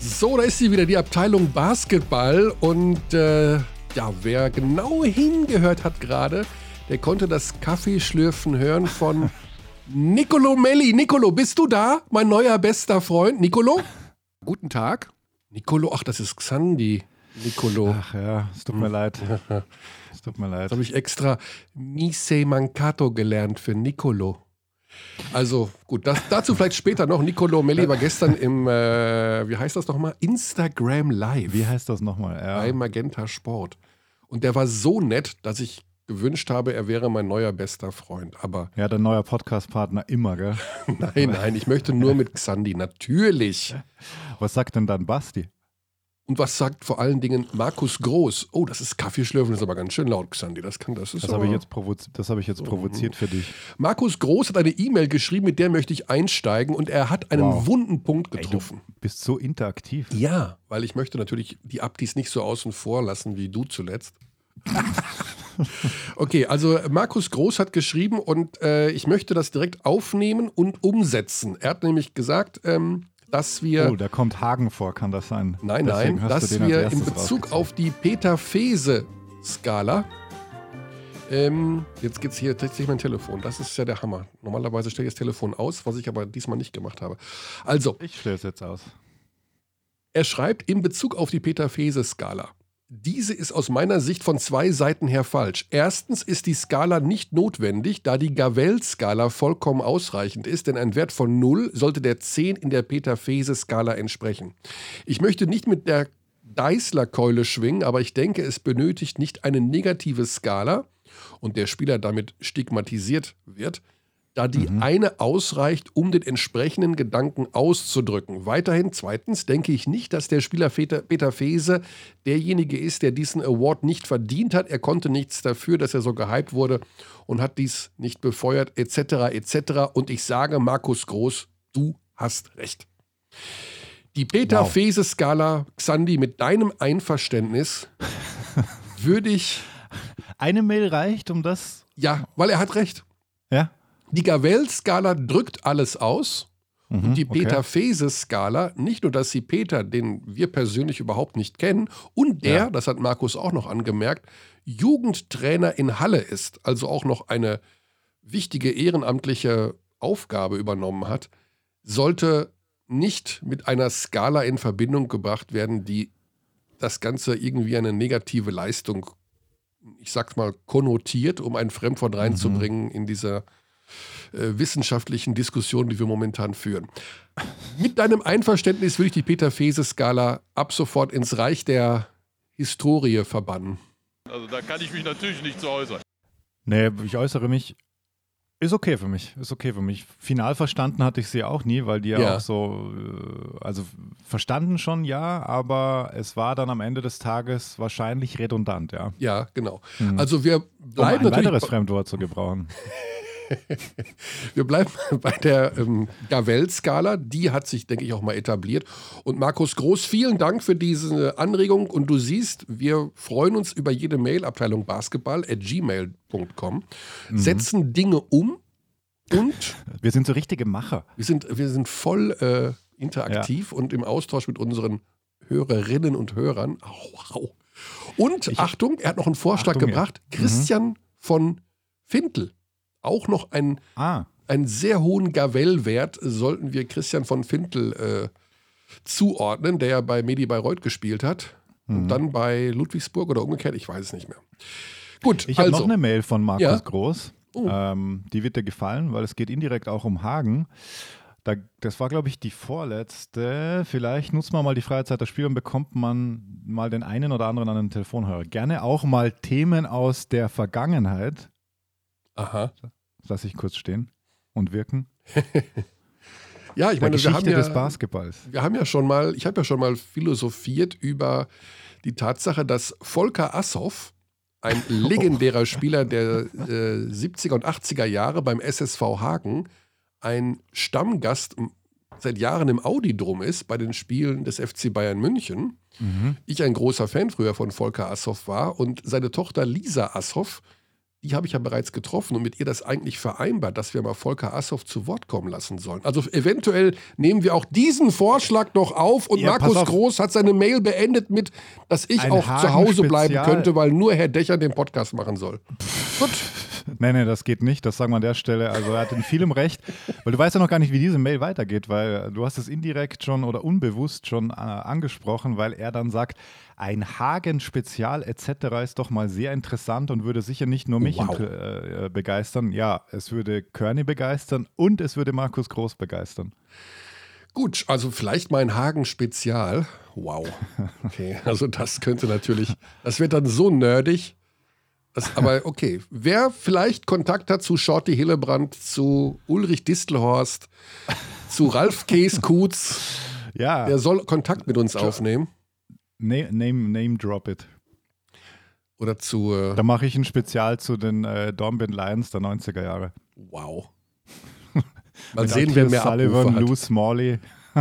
So, da ist sie wieder, die Abteilung Basketball. Und äh, ja, wer genau hingehört hat gerade, der konnte das Kaffeeschlürfen hören von Nicolo Melli. Nicolo, bist du da? Mein neuer bester Freund. Nicolo? Guten Tag. Nicolo, ach, das ist Xandi. Nicolo. Ach ja, es tut mir leid. Es tut mir leid. Das habe ich extra Mise Mancato gelernt für Nicolo. Also gut, das, dazu vielleicht später noch. Nicolo Melli war gestern im, äh, wie heißt das nochmal? Instagram Live. Wie heißt das nochmal? Ja. Bei Magenta Sport. Und der war so nett, dass ich gewünscht habe, er wäre mein neuer bester Freund. Aber ja, dein neuer Podcast-Partner immer, gell? nein, nein, ich möchte nur mit Xandi, natürlich. Was sagt denn dann Basti? Und was sagt vor allen Dingen Markus Groß? Oh, das ist Kaffeeschlürfen, das ist aber ganz schön laut, Xandi. Das kann das. Ist das habe ich jetzt, provozi hab ich jetzt provoziert für dich. Markus Groß hat eine E-Mail geschrieben, mit der möchte ich einsteigen und er hat einen wow. wunden Punkt getroffen. Ey, du bist so interaktiv. Ja, weil ich möchte natürlich die Abdis nicht so außen vor lassen wie du zuletzt. okay, also Markus Groß hat geschrieben und äh, ich möchte das direkt aufnehmen und umsetzen. Er hat nämlich gesagt, ähm, dass wir. Oh, da kommt Hagen vor, kann das sein? Nein, Deswegen nein, dass wir in Bezug auf die Peter-Fese-Skala. Ähm, jetzt geht es hier tatsächlich mein Telefon. Das ist ja der Hammer. Normalerweise stelle ich das Telefon aus, was ich aber diesmal nicht gemacht habe. Also. Ich stelle es jetzt aus. Er schreibt in Bezug auf die Peter-Fese-Skala. Diese ist aus meiner Sicht von zwei Seiten her falsch. Erstens ist die Skala nicht notwendig, da die Gavell-Skala vollkommen ausreichend ist, denn ein Wert von 0 sollte der 10 in der Peter-Fese-Skala entsprechen. Ich möchte nicht mit der Deißler-Keule schwingen, aber ich denke, es benötigt nicht eine negative Skala und der Spieler damit stigmatisiert wird, da die mhm. eine ausreicht, um den entsprechenden Gedanken auszudrücken. Weiterhin, zweitens, denke ich nicht, dass der Spieler Peter Fese derjenige ist, der diesen Award nicht verdient hat. Er konnte nichts dafür, dass er so gehypt wurde und hat dies nicht befeuert, etc., etc. Und ich sage, Markus Groß, du hast recht. Die Peter wow. Fese-Skala, Xandi, mit deinem Einverständnis würde ich. Eine Mail reicht, um das. Ja, weil er hat recht. Die Gavell-Skala drückt alles aus. Mhm, und die Peter-Fese-Skala, nicht nur, dass sie Peter, den wir persönlich überhaupt nicht kennen, und der, ja. das hat Markus auch noch angemerkt, Jugendtrainer in Halle ist, also auch noch eine wichtige ehrenamtliche Aufgabe übernommen hat, sollte nicht mit einer Skala in Verbindung gebracht werden, die das Ganze irgendwie eine negative Leistung, ich sag's mal, konnotiert, um ein Fremdwort mhm. reinzubringen mhm. in dieser äh, wissenschaftlichen Diskussionen, die wir momentan führen. Mit deinem Einverständnis würde ich die Peter-Fese-Skala ab sofort ins Reich der Historie verbannen. Also da kann ich mich natürlich nicht zu äußern. Nee, ich äußere mich. Ist okay für mich, ist okay für mich. Final verstanden hatte ich sie auch nie, weil die ja, ja, auch so, äh, also verstanden schon, ja, aber es war dann am Ende des Tages wahrscheinlich redundant, ja. Ja, genau. Mhm. Also wir bleiben um ein weiteres Fremdwort zu gebrauchen. Wir bleiben bei der ähm, Gavell-Skala. Die hat sich, denke ich, auch mal etabliert. Und Markus Groß, vielen Dank für diese Anregung. Und du siehst, wir freuen uns über jede Mail, Abteilung Basketball at gmail.com, mhm. setzen Dinge um und. Wir sind so richtige Macher. Wir sind, wir sind voll äh, interaktiv ja. und im Austausch mit unseren Hörerinnen und Hörern. Au, au. Und ich, Achtung, er hat noch einen Vorschlag Achtung, gebracht. Ja. Christian mhm. von Fintel auch noch einen, ah. einen sehr hohen Gavell-Wert sollten wir Christian von Fintel äh, zuordnen, der ja bei Medi Bayreuth gespielt hat. Mhm. Und dann bei Ludwigsburg oder umgekehrt, ich weiß es nicht mehr. Gut, ich also. habe noch eine Mail von Markus ja? Groß. Oh. Ähm, die wird dir gefallen, weil es geht indirekt auch um Hagen. Da, das war, glaube ich, die vorletzte. Vielleicht nutzt man mal die Freizeit des Spiels und bekommt man mal den einen oder anderen an den Telefonhörer. Gerne auch mal Themen aus der Vergangenheit. Aha. Lass ich kurz stehen und wirken. ja, ich meine, Geschichte wir haben ja, des Basketballs. Wir haben ja schon mal, ich habe ja schon mal philosophiert über die Tatsache, dass Volker Assoff, ein legendärer Spieler der äh, 70er und 80er Jahre beim SSV Hagen, ein Stammgast seit Jahren im Audi-Drum ist bei den Spielen des FC Bayern München. Mhm. Ich ein großer Fan früher von Volker Assoff war und seine Tochter Lisa Assoff die habe ich ja bereits getroffen und mit ihr das eigentlich vereinbart, dass wir mal Volker Assoff zu Wort kommen lassen sollen. Also eventuell nehmen wir auch diesen Vorschlag noch auf und ja, Markus Groß hat seine Mail beendet mit, dass ich Ein auch Hagen zu Hause bleiben Spezial. könnte, weil nur Herr Dächer den Podcast machen soll. Gut. Nee, nee, das geht nicht. Das sagen wir an der Stelle. Also er hat in vielem recht, weil du weißt ja noch gar nicht, wie diese Mail weitergeht, weil du hast es indirekt schon oder unbewusst schon äh, angesprochen, weil er dann sagt, ein Hagen-Spezial etc. ist doch mal sehr interessant und würde sicher nicht nur mich wow. äh, begeistern. Ja, es würde Körny begeistern und es würde Markus Groß begeistern. Gut, also vielleicht mal ein Hagen-Spezial. Wow. Okay, also das könnte natürlich, das wird dann so nerdig. Das, aber okay, wer vielleicht Kontakt hat zu Shorty Hillebrand, zu Ulrich Distelhorst, zu Ralf Kees-Kutz, ja. der soll Kontakt mit uns aufnehmen. Name, name, name drop it. Oder zu. Äh da mache ich ein Spezial zu den äh, Dornbirn Lions der 90er Jahre. Wow. Mal sehen, wer mehr Sullivan, Lou Smalley.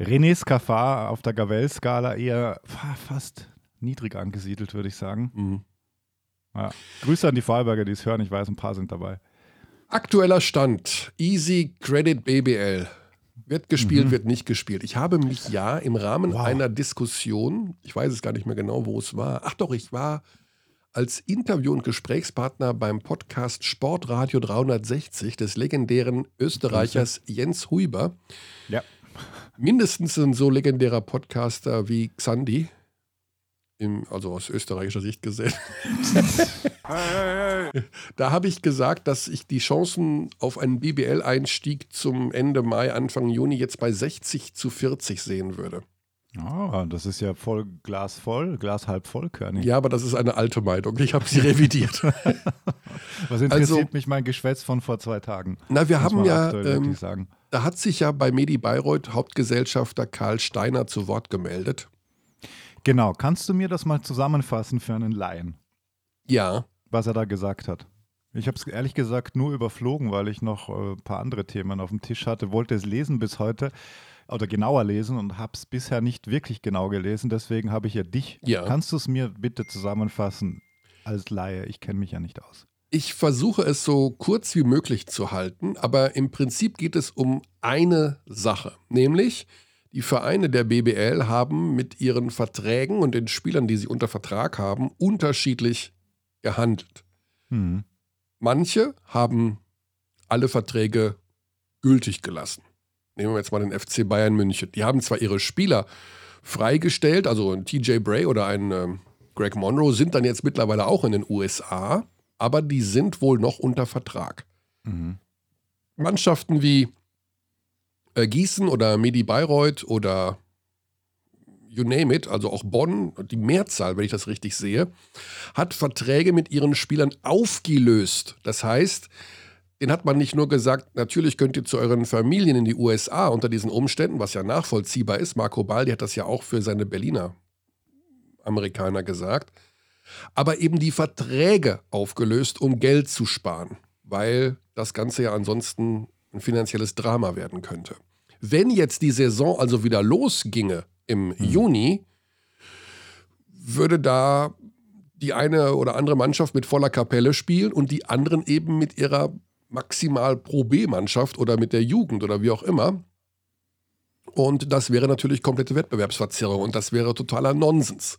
René Scafar auf der Gavel-Skala eher fast niedrig angesiedelt, würde ich sagen. Mhm. Ja. Grüße an die Vorarlberger, die es hören. Ich weiß, ein paar sind dabei. Aktueller Stand. Easy Credit BBL. Wird gespielt, mhm. wird nicht gespielt. Ich habe mich ja im Rahmen wow. einer Diskussion, ich weiß es gar nicht mehr genau, wo es war. Ach doch, ich war als Interview- und Gesprächspartner beim Podcast Sportradio 360 des legendären Österreichers Jens Huiber. Ja. Mindestens ein so legendärer Podcaster wie Xandi. Im, also aus österreichischer Sicht gesehen. da habe ich gesagt, dass ich die Chancen auf einen BBL-Einstieg zum Ende Mai, Anfang Juni jetzt bei 60 zu 40 sehen würde. Ah, das ist ja voll Glas voll, Glas halb voll, Körnig. Ja, aber das ist eine alte Meinung. Ich habe sie revidiert. Was interessiert also, mich mein Geschwätz von vor zwei Tagen? Na, wir haben ja, ähm, da hat sich ja bei Medi Bayreuth Hauptgesellschafter Karl Steiner zu Wort gemeldet. Genau, kannst du mir das mal zusammenfassen für einen Laien? Ja. Was er da gesagt hat. Ich habe es ehrlich gesagt nur überflogen, weil ich noch ein äh, paar andere Themen auf dem Tisch hatte, wollte es lesen bis heute oder genauer lesen und habe es bisher nicht wirklich genau gelesen. Deswegen habe ich ja dich. Ja. Kannst du es mir bitte zusammenfassen als Laie? Ich kenne mich ja nicht aus. Ich versuche es so kurz wie möglich zu halten, aber im Prinzip geht es um eine Sache, nämlich die Vereine der BBL haben mit ihren Verträgen und den Spielern, die sie unter Vertrag haben, unterschiedlich gehandelt. Mhm. Manche haben alle Verträge gültig gelassen. Nehmen wir jetzt mal den FC Bayern München. Die haben zwar ihre Spieler freigestellt, also ein TJ Bray oder ein äh, Greg Monroe sind dann jetzt mittlerweile auch in den USA, aber die sind wohl noch unter Vertrag. Mhm. Mannschaften wie äh, Gießen oder Medi Bayreuth oder you name it, also auch Bonn, die Mehrzahl, wenn ich das richtig sehe, hat Verträge mit ihren Spielern aufgelöst. Das heißt, den hat man nicht nur gesagt, natürlich könnt ihr zu euren Familien in die USA unter diesen Umständen, was ja nachvollziehbar ist. Marco Baldi hat das ja auch für seine Berliner Amerikaner gesagt. Aber eben die Verträge aufgelöst, um Geld zu sparen, weil das Ganze ja ansonsten ein finanzielles Drama werden könnte. Wenn jetzt die Saison also wieder losginge im mhm. Juni, würde da die eine oder andere Mannschaft mit voller Kapelle spielen und die anderen eben mit ihrer maximal Pro B-Mannschaft oder mit der Jugend oder wie auch immer. Und das wäre natürlich komplette Wettbewerbsverzerrung und das wäre totaler Nonsens.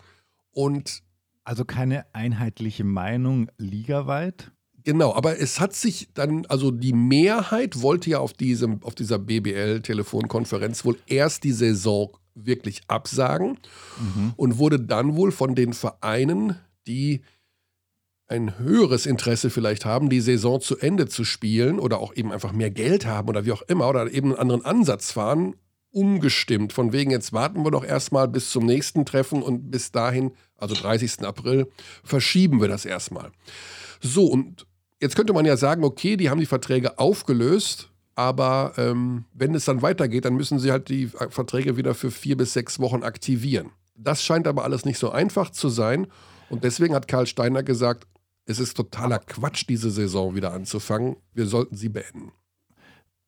Und also keine einheitliche Meinung ligaweit? Genau, aber es hat sich dann, also die Mehrheit wollte ja auf, diesem, auf dieser BBL-Telefonkonferenz wohl erst die Saison wirklich absagen mhm. und wurde dann wohl von den Vereinen, die ein höheres Interesse vielleicht haben, die Saison zu Ende zu spielen oder auch eben einfach mehr Geld haben oder wie auch immer oder eben einen anderen Ansatz fahren, umgestimmt. Von wegen, jetzt warten wir doch erstmal bis zum nächsten Treffen und bis dahin, also 30. April, verschieben wir das erstmal. So, und Jetzt könnte man ja sagen, okay, die haben die Verträge aufgelöst, aber ähm, wenn es dann weitergeht, dann müssen sie halt die Verträge wieder für vier bis sechs Wochen aktivieren. Das scheint aber alles nicht so einfach zu sein. Und deswegen hat Karl Steiner gesagt, es ist totaler Quatsch, diese Saison wieder anzufangen. Wir sollten sie beenden.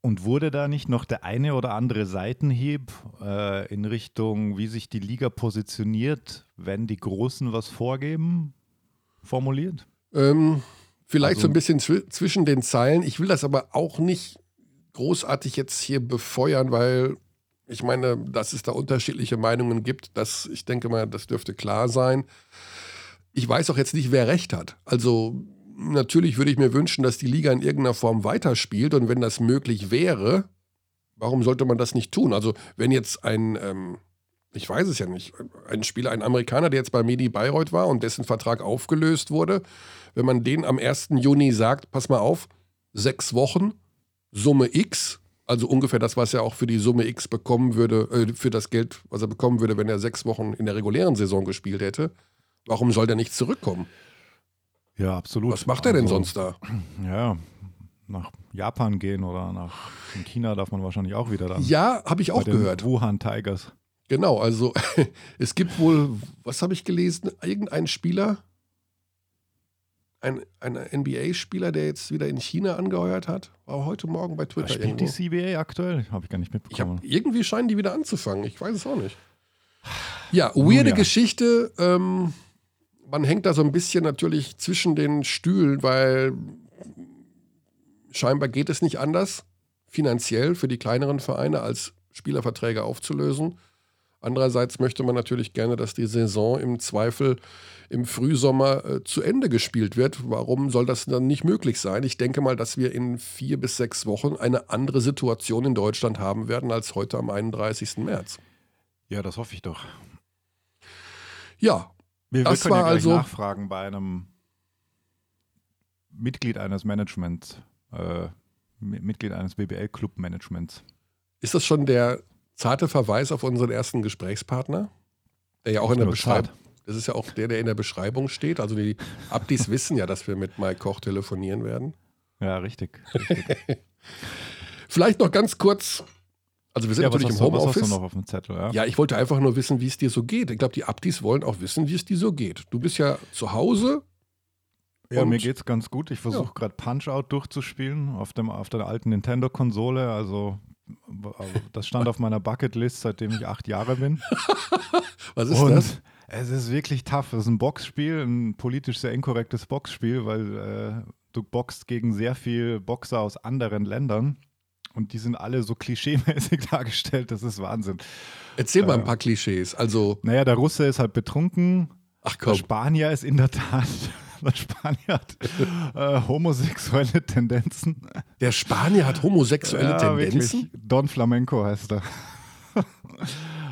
Und wurde da nicht noch der eine oder andere Seitenhieb äh, in Richtung, wie sich die Liga positioniert, wenn die Großen was vorgeben? formuliert? Ähm, vielleicht also, so ein bisschen zw zwischen den Zeilen. Ich will das aber auch nicht großartig jetzt hier befeuern, weil ich meine, dass es da unterschiedliche Meinungen gibt, das, ich denke mal, das dürfte klar sein. Ich weiß auch jetzt nicht, wer recht hat. Also natürlich würde ich mir wünschen, dass die Liga in irgendeiner Form weiterspielt und wenn das möglich wäre, warum sollte man das nicht tun? Also wenn jetzt ein, ähm, ich weiß es ja nicht, ein Spieler, ein Amerikaner, der jetzt bei Medi Bayreuth war und dessen Vertrag aufgelöst wurde, wenn man den am 1. Juni sagt, pass mal auf, sechs Wochen, Summe X, also ungefähr das, was er auch für die Summe X bekommen würde, äh, für das Geld, was er bekommen würde, wenn er sechs Wochen in der regulären Saison gespielt hätte. Warum soll der nicht zurückkommen? Ja, absolut. Was macht er denn also, sonst da? Ja, nach Japan gehen oder nach China darf man wahrscheinlich auch wieder dann. Ja, habe ich auch gehört. Wuhan Tigers. Genau, also es gibt wohl, was habe ich gelesen, irgendein Spieler, ein, ein NBA-Spieler, der jetzt wieder in China angeheuert hat, war heute Morgen bei Twitter. Spielt irgendwo. die CBA aktuell? Habe ich gar nicht mitbekommen. Hab, irgendwie scheinen die wieder anzufangen. Ich weiß es auch nicht. Ja, weirde ja. Geschichte. Ähm, man hängt da so ein bisschen natürlich zwischen den Stühlen, weil scheinbar geht es nicht anders, finanziell für die kleineren Vereine als Spielerverträge aufzulösen. Andererseits möchte man natürlich gerne, dass die Saison im Zweifel im Frühsommer äh, zu Ende gespielt wird. Warum soll das dann nicht möglich sein? Ich denke mal, dass wir in vier bis sechs Wochen eine andere Situation in Deutschland haben werden als heute am 31. März. Ja, das hoffe ich doch. Ja, wir, das wir können war ja also nachfragen bei einem Mitglied eines Managements, äh, Mitglied eines BBL-Club-Managements. Ist das schon der zarte Verweis auf unseren ersten Gesprächspartner? Der ja auch in der Beschreibung. Das ist ja auch der, der in der Beschreibung steht. Also die Abdis wissen ja, dass wir mit Mike Koch telefonieren werden. Ja, richtig. richtig. Vielleicht noch ganz kurz. Also wir sind ja, natürlich im Homeoffice. Zettel, ja? ja, ich wollte einfach nur wissen, wie es dir so geht. Ich glaube, die Abdis wollen auch wissen, wie es dir so geht. Du bist ja zu Hause. Ja, mir geht's ganz gut. Ich versuche ja. gerade Punch-Out durchzuspielen auf, dem, auf der alten Nintendo-Konsole. Also das stand auf meiner Bucketlist, seitdem ich acht Jahre bin. Was ist Und das? Es ist wirklich tough. Es ist ein Boxspiel, ein politisch sehr inkorrektes Boxspiel, weil äh, du boxst gegen sehr viele Boxer aus anderen Ländern. Und die sind alle so klischeemäßig dargestellt, das ist Wahnsinn. Erzähl mal ein äh, paar Klischees. Also, naja, der Russe ist halt betrunken. Ach komm. Der Spanier ist in der Tat der Spanier hat äh, homosexuelle Tendenzen. Der Spanier hat homosexuelle ja, Tendenzen? Wirklich. Don Flamenco heißt er.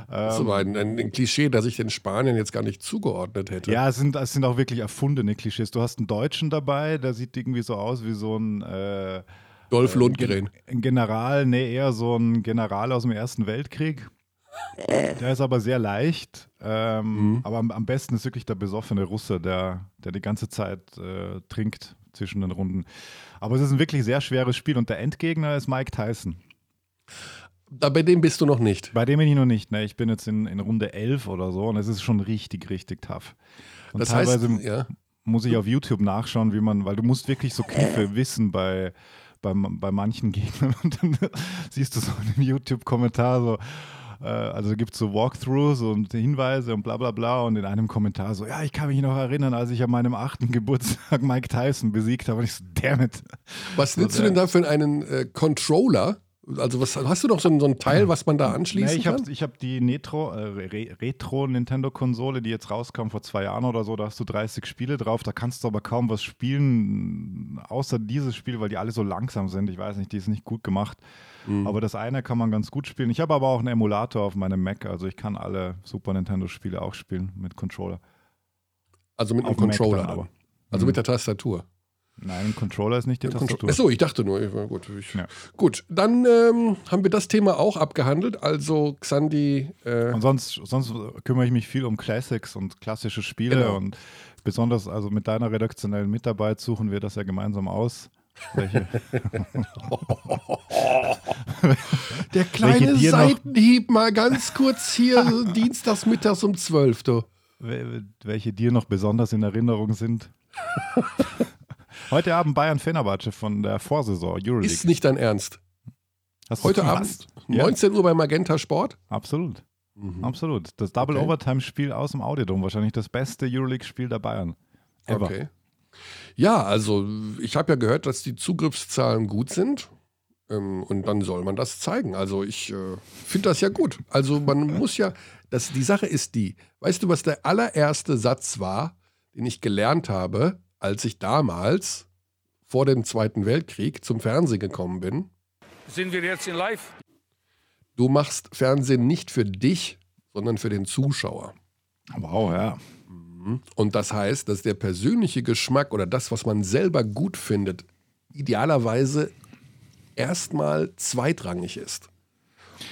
Das ist aber ein, ein, Klischee, das ich den Spaniern jetzt gar nicht zugeordnet hätte. Ja, es sind, es sind auch wirklich erfundene Klischees. Du hast einen Deutschen dabei, der sieht irgendwie so aus wie so ein äh, Dolph Lundgren. Ein General, nee, eher so ein General aus dem Ersten Weltkrieg. Der ist aber sehr leicht. Ähm, mhm. Aber am, am, besten ist wirklich der besoffene Russe, der, der die ganze Zeit äh, trinkt zwischen den Runden. Aber es ist ein wirklich sehr schweres Spiel und der Endgegner ist Mike Tyson. Da, bei dem bist du noch nicht. Bei dem bin ich noch nicht. Ne? Ich bin jetzt in, in Runde 11 oder so und es ist schon richtig, richtig tough. Und das teilweise heißt, ja. muss ich auf YouTube nachschauen, wie man, weil du musst wirklich so Kniffe wissen bei, bei, bei manchen Gegnern und dann siehst du so in einem YouTube-Kommentar so, äh, also gibt es so Walkthroughs und Hinweise und bla bla bla und in einem Kommentar so, ja, ich kann mich noch erinnern, als ich an meinem achten Geburtstag Mike Tyson besiegt habe und ich so, damn it. Was nutzt du denn da für einen äh, Controller? Also was hast du noch so so ein Teil, was man da anschließen nee, ich kann? Hab, ich habe die Netro, äh, Re Retro Nintendo Konsole, die jetzt rauskam vor zwei Jahren oder so. Da hast du 30 Spiele drauf. Da kannst du aber kaum was spielen, außer dieses Spiel, weil die alle so langsam sind. Ich weiß nicht, die ist nicht gut gemacht. Mhm. Aber das eine kann man ganz gut spielen. Ich habe aber auch einen Emulator auf meinem Mac, also ich kann alle Super Nintendo Spiele auch spielen mit Controller. Also mit einem Controller, aber. Also mhm. mit der Tastatur. Nein, ein Controller ist nicht die Tastatur. Achso, ich dachte nur. Gut, ich, ja. gut dann ähm, haben wir das Thema auch abgehandelt. Also Xandi. Äh und sonst, sonst kümmere ich mich viel um Classics und klassische Spiele. Genau. Und besonders also mit deiner redaktionellen Mitarbeit suchen wir das ja gemeinsam aus. Welche? Der kleine Seitenhieb mal ganz kurz hier dienstags mittags um 12. Du. Welche dir noch besonders in Erinnerung sind? Heute Abend Bayern Fenerbahce von der Vorsaison Euroleague. Ist nicht dein Ernst. Heute Abend 19 ja. Uhr bei Magenta Sport? Absolut. Mhm. Absolut. Das Double okay. Overtime Spiel aus dem Audiodom, wahrscheinlich das beste Euroleague Spiel der Bayern. Ever. Okay. Ja, also ich habe ja gehört, dass die Zugriffszahlen gut sind. Ähm, und dann soll man das zeigen. Also ich äh, finde das ja gut. Also man muss ja, das, die Sache ist die, weißt du, was der allererste Satz war, den ich gelernt habe, als ich damals vor dem Zweiten Weltkrieg zum Fernsehen gekommen bin? Sind wir jetzt in Live? Du machst Fernsehen nicht für dich, sondern für den Zuschauer. Wow, ja. Und das heißt, dass der persönliche Geschmack oder das, was man selber gut findet, idealerweise erstmal zweitrangig ist.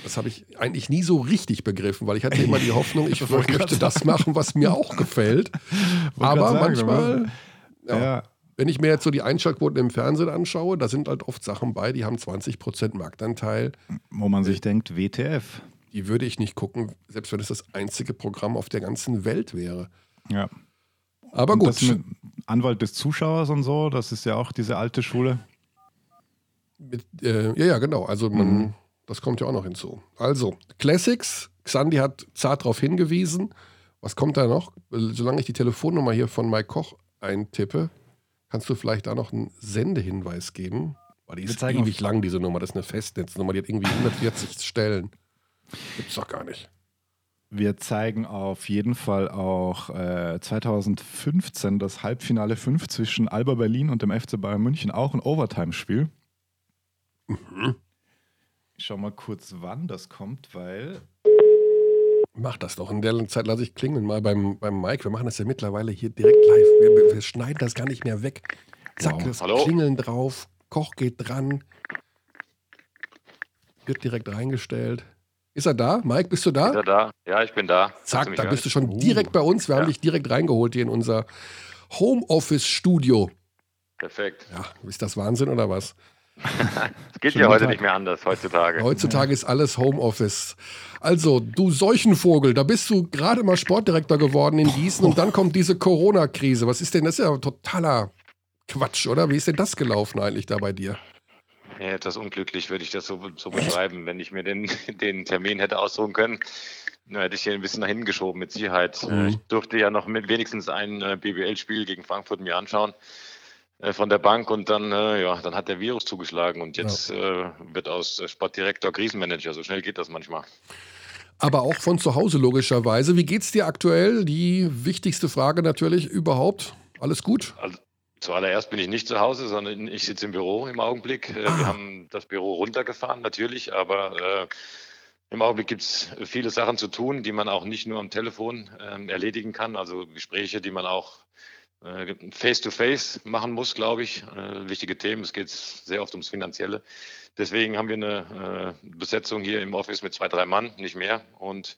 Das habe ich eigentlich nie so richtig begriffen, weil ich hatte immer die Hoffnung, ich möchte das machen, was mir auch gefällt. Aber sagen, manchmal, ja, Ja. wenn ich mir jetzt so die Einschaltquoten im Fernsehen anschaue, da sind halt oft Sachen bei, die haben 20% Marktanteil. Wo man sich denkt, WTF. Die würde ich nicht gucken, selbst wenn es das einzige Programm auf der ganzen Welt wäre. Ja. Aber Und gut, Anwalt des Zuschauers und so, das ist ja auch diese alte Schule. Mit, äh, ja, ja, genau. Also man, das kommt ja auch noch hinzu. Also, Classics, Xandi hat zart darauf hingewiesen. Was kommt da noch? Solange ich die Telefonnummer hier von Mike Koch eintippe, kannst du vielleicht da noch einen Sendehinweis geben? Weil die ist zeigen ewig lang, diese Nummer. Das ist eine Festnetznummer, die hat irgendwie 140 Stellen. Gibt's doch gar nicht. Wir zeigen auf jeden Fall auch äh, 2015 das Halbfinale 5 zwischen Alba Berlin und dem FC Bayern München, auch ein Overtime-Spiel. Ich schau mal kurz, wann das kommt, weil Mach das doch. In der Zeit lasse ich klingeln mal beim, beim Mike. Wir machen das ja mittlerweile hier direkt live. Wir, wir schneiden das gar nicht mehr weg. Zack, Wow. das Hallo? Klingeln drauf. Koch geht dran. Wird direkt reingestellt. Ist er da? Mike, bist du Ist da? er da? Ja, ich bin da. Zack, da bist du schon Uh. direkt bei uns. Wir haben Ja. dich direkt reingeholt hier in unser Homeoffice-Studio. Perfekt. Ja, ist das Wahnsinn oder was? Es geht ja heute Tag. nicht mehr anders, heutzutage. Heutzutage ist alles Homeoffice. Also, du Seuchenvogel, da bist du gerade mal Sportdirektor geworden in Gießen und dann kommt diese Corona-Krise. Was ist denn das? ist ja totaler Quatsch, oder? Wie ist denn das gelaufen eigentlich da bei dir? Ja, etwas unglücklich würde ich das so, so beschreiben. Wenn ich mir den, den Termin hätte aussuchen können, hätte ich hier ein bisschen nach hinten geschoben, mit Sicherheit. Mhm. Äh, Ich durfte ja noch mit wenigstens ein äh, BBL-Spiel gegen Frankfurt mir anschauen von der Bank und dann, äh, ja, dann hat der Virus zugeschlagen und jetzt äh, wird aus äh, Sportdirektor Krisenmanager. So schnell geht das manchmal. Aber auch von zu Hause logischerweise. Wie geht's dir aktuell? Die wichtigste Frage natürlich überhaupt. Alles gut? Also zuallererst bin ich nicht zu Hause, sondern ich sitze im Büro im Augenblick. Äh, Ah. Wir haben das Büro runtergefahren, natürlich, aber äh, im Augenblick gibt es viele Sachen zu tun, die man auch nicht nur am Telefon ähm, erledigen kann. Also Gespräche, die man auch äh, face-to-face machen muss, glaube ich. Äh, wichtige Themen. Es geht sehr oft ums Finanzielle. Deswegen haben wir eine äh, Besetzung hier im Office mit zwei, drei Mann, nicht mehr. Und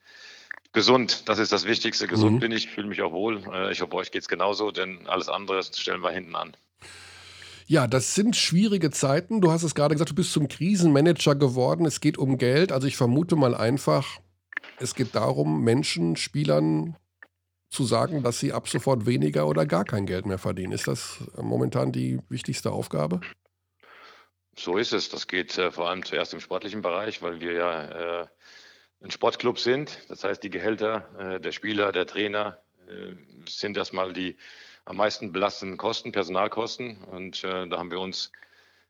gesund, das ist das Wichtigste. Gesund Mhm. bin ich, fühle mich auch wohl. Äh, ich hoffe, euch geht es genauso, denn alles andere stellen wir hinten an. Ja, das sind schwierige Zeiten. Du hast es gerade gesagt, du bist zum Krisenmanager geworden. Es geht um Geld. Also ich vermute mal einfach, es geht darum, Menschen, Spielern zu sagen, dass sie ab sofort weniger oder gar kein Geld mehr verdienen. Ist das momentan die wichtigste Aufgabe? So ist es. Das geht äh, vor allem zuerst im sportlichen Bereich, weil wir ja äh, ein Sportclub sind. Das heißt, die Gehälter äh, der Spieler, der Trainer äh, sind erstmal die am meisten belastenden Kosten, Personalkosten. Und äh, da haben wir uns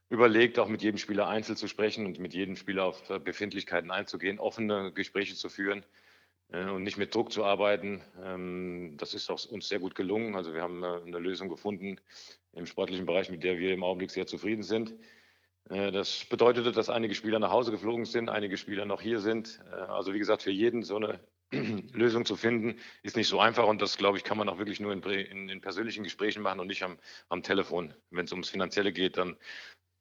überlegt, auch mit jedem Spieler einzeln zu sprechen und mit jedem Spieler auf äh, Befindlichkeiten einzugehen, offene Gespräche zu führen äh, und nicht mit Druck zu arbeiten. Ähm, das ist uns sehr gut gelungen. Also wir haben äh, eine Lösung gefunden im sportlichen Bereich, mit der wir im Augenblick sehr zufrieden sind. Äh, Das bedeutete, dass einige Spieler nach Hause geflogen sind, einige Spieler noch hier sind. Äh, Also wie gesagt, für jeden so eine Lösung zu finden, ist nicht so einfach und das, glaube ich, kann man auch wirklich nur in, in, in persönlichen Gesprächen machen und nicht am, am Telefon. Wenn es ums Finanzielle geht, dann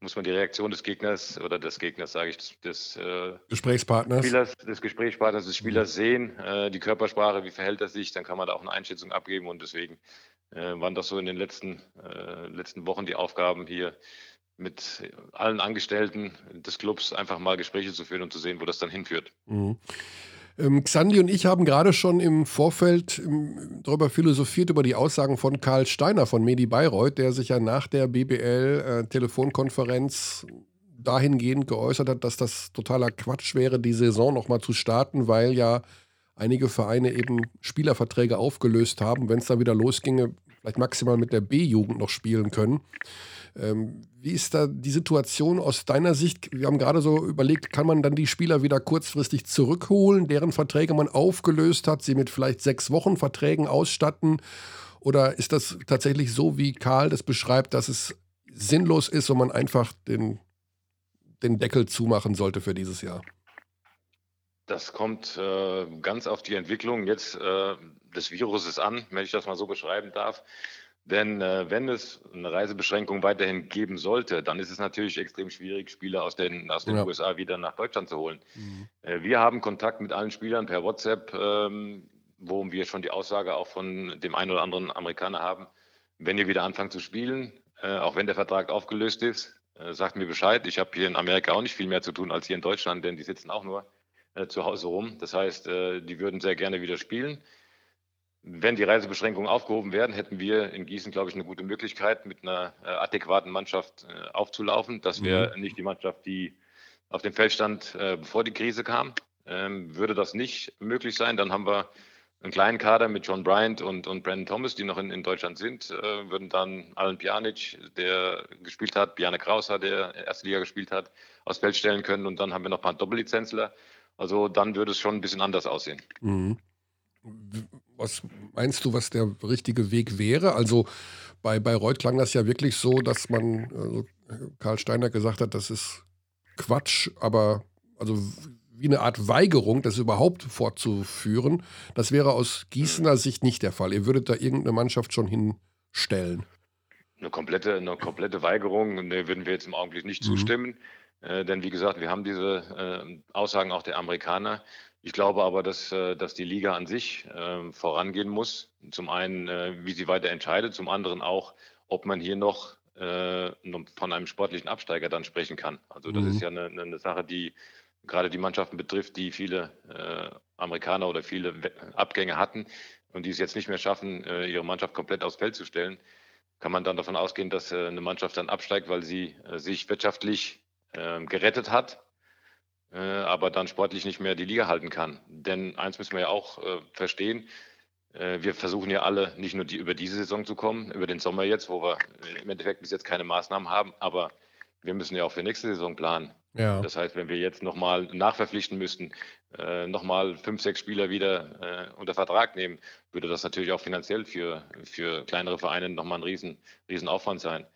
muss man die Reaktion des Gegners oder des Gegners, sage ich, des, des äh, Gesprächspartners? Spielers, des Gesprächspartners, des Spielers sehen, äh, die Körpersprache, wie verhält er sich, dann kann man da auch eine Einschätzung abgeben und deswegen äh, waren das so in den letzten, äh, letzten Wochen die Aufgaben hier mit allen Angestellten des Clubs einfach mal Gespräche zu führen und zu sehen, wo das dann hinführt. Mhm. Ähm, Xandi und ich haben gerade schon im Vorfeld ähm, darüber philosophiert, über die Aussagen von Karl Steiner von Medi Bayreuth, der sich ja nach der BBL-Telefonkonferenz dahingehend geäußert hat, dass das totaler Quatsch wäre, die Saison nochmal zu starten, weil ja einige Vereine eben Spielerverträge aufgelöst haben. Wenn es dann wieder losginge, vielleicht maximal mit der B-Jugend noch spielen können. Ähm, wie ist da die Situation aus deiner Sicht? Wir haben gerade so überlegt, kann man dann die Spieler wieder kurzfristig zurückholen, deren Verträge man aufgelöst hat, sie mit vielleicht sechs Wochen Verträgen ausstatten? Oder ist das tatsächlich so, wie Karl das beschreibt, dass es sinnlos ist und man einfach den, den Deckel zumachen sollte für dieses Jahr? Das kommt äh, ganz auf die Entwicklung jetzt äh, des Viruses an, wenn ich das mal so beschreiben darf. Denn äh, wenn es eine Reisebeschränkung weiterhin geben sollte, dann ist es natürlich extrem schwierig, Spieler aus den, aus den ja. USA wieder nach Deutschland zu holen. Mhm. Äh, wir haben Kontakt mit allen Spielern per WhatsApp, ähm, wo wir schon die Aussage auch von dem einen oder anderen Amerikaner haben, wenn ihr wieder anfangt zu spielen, äh, auch wenn der Vertrag aufgelöst ist, äh, sagt mir Bescheid. Ich habe hier in Amerika auch nicht viel mehr zu tun als hier in Deutschland, denn die sitzen auch nur äh, zu Hause rum. Das heißt, äh, die würden sehr gerne wieder spielen. Wenn die Reisebeschränkungen aufgehoben werden, hätten wir in Gießen, glaube ich, eine gute Möglichkeit, mit einer äh, adäquaten Mannschaft äh, aufzulaufen. Das wäre mhm. nicht die Mannschaft, die auf dem Feld stand, äh, bevor die Krise kam. Ähm, würde das nicht möglich sein, dann haben wir einen kleinen Kader mit John Bryant und, und Brandon Thomas, die noch in, in Deutschland sind, äh, würden dann Alan Pjanic, der gespielt hat, Bjarne Krauser, der erste Liga gespielt hat, aufs Feld stellen können. Und dann haben wir noch ein paar Doppellizenzler. Also dann würde es schon ein bisschen anders aussehen. Mhm. Was meinst du, was der richtige Weg wäre? Also bei Bayreuth klang das ja wirklich so, dass man, also Karl Steiner gesagt hat, das ist Quatsch, aber also wie eine Art Weigerung, das überhaupt fortzuführen. Das wäre aus Gießener Sicht nicht der Fall. Ihr würdet da irgendeine Mannschaft schon hinstellen. Eine komplette, eine komplette Weigerung ne, würden wir jetzt im Augenblick nicht mhm. zustimmen. Äh, denn wie gesagt, wir haben diese äh, Aussagen auch der Amerikaner. Ich glaube aber, dass, äh, dass die Liga an sich äh, vorangehen muss. Zum einen, äh, wie sie weiter entscheidet, zum anderen auch, ob man hier noch äh, von einem sportlichen Absteiger dann sprechen kann. Also das mhm. ist ja eine, eine, Sache, die gerade die Mannschaften betrifft, die viele Amerikaner oder viele Abgänge hatten und die es jetzt nicht mehr schaffen, ihre Mannschaft komplett aufs Feld zu stellen. Kann man dann davon ausgehen, dass eine Mannschaft dann absteigt, weil sie sich wirtschaftlich äh, gerettet hat, äh, aber dann sportlich nicht mehr die Liga halten kann. Denn eins müssen wir ja auch äh, verstehen, äh, wir versuchen ja alle nicht nur die, über diese Saison zu kommen, über den Sommer jetzt, wo wir im Endeffekt bis jetzt keine Maßnahmen haben, aber wir müssen ja auch für nächste Saison planen. Ja. Das heißt, wenn wir jetzt nochmal nachverpflichten müssten, äh, nochmal fünf, sechs Spieler wieder äh, unter Vertrag nehmen, würde das natürlich auch finanziell für, für kleinere Vereine nochmal ein riesen, riesen Aufwand sein.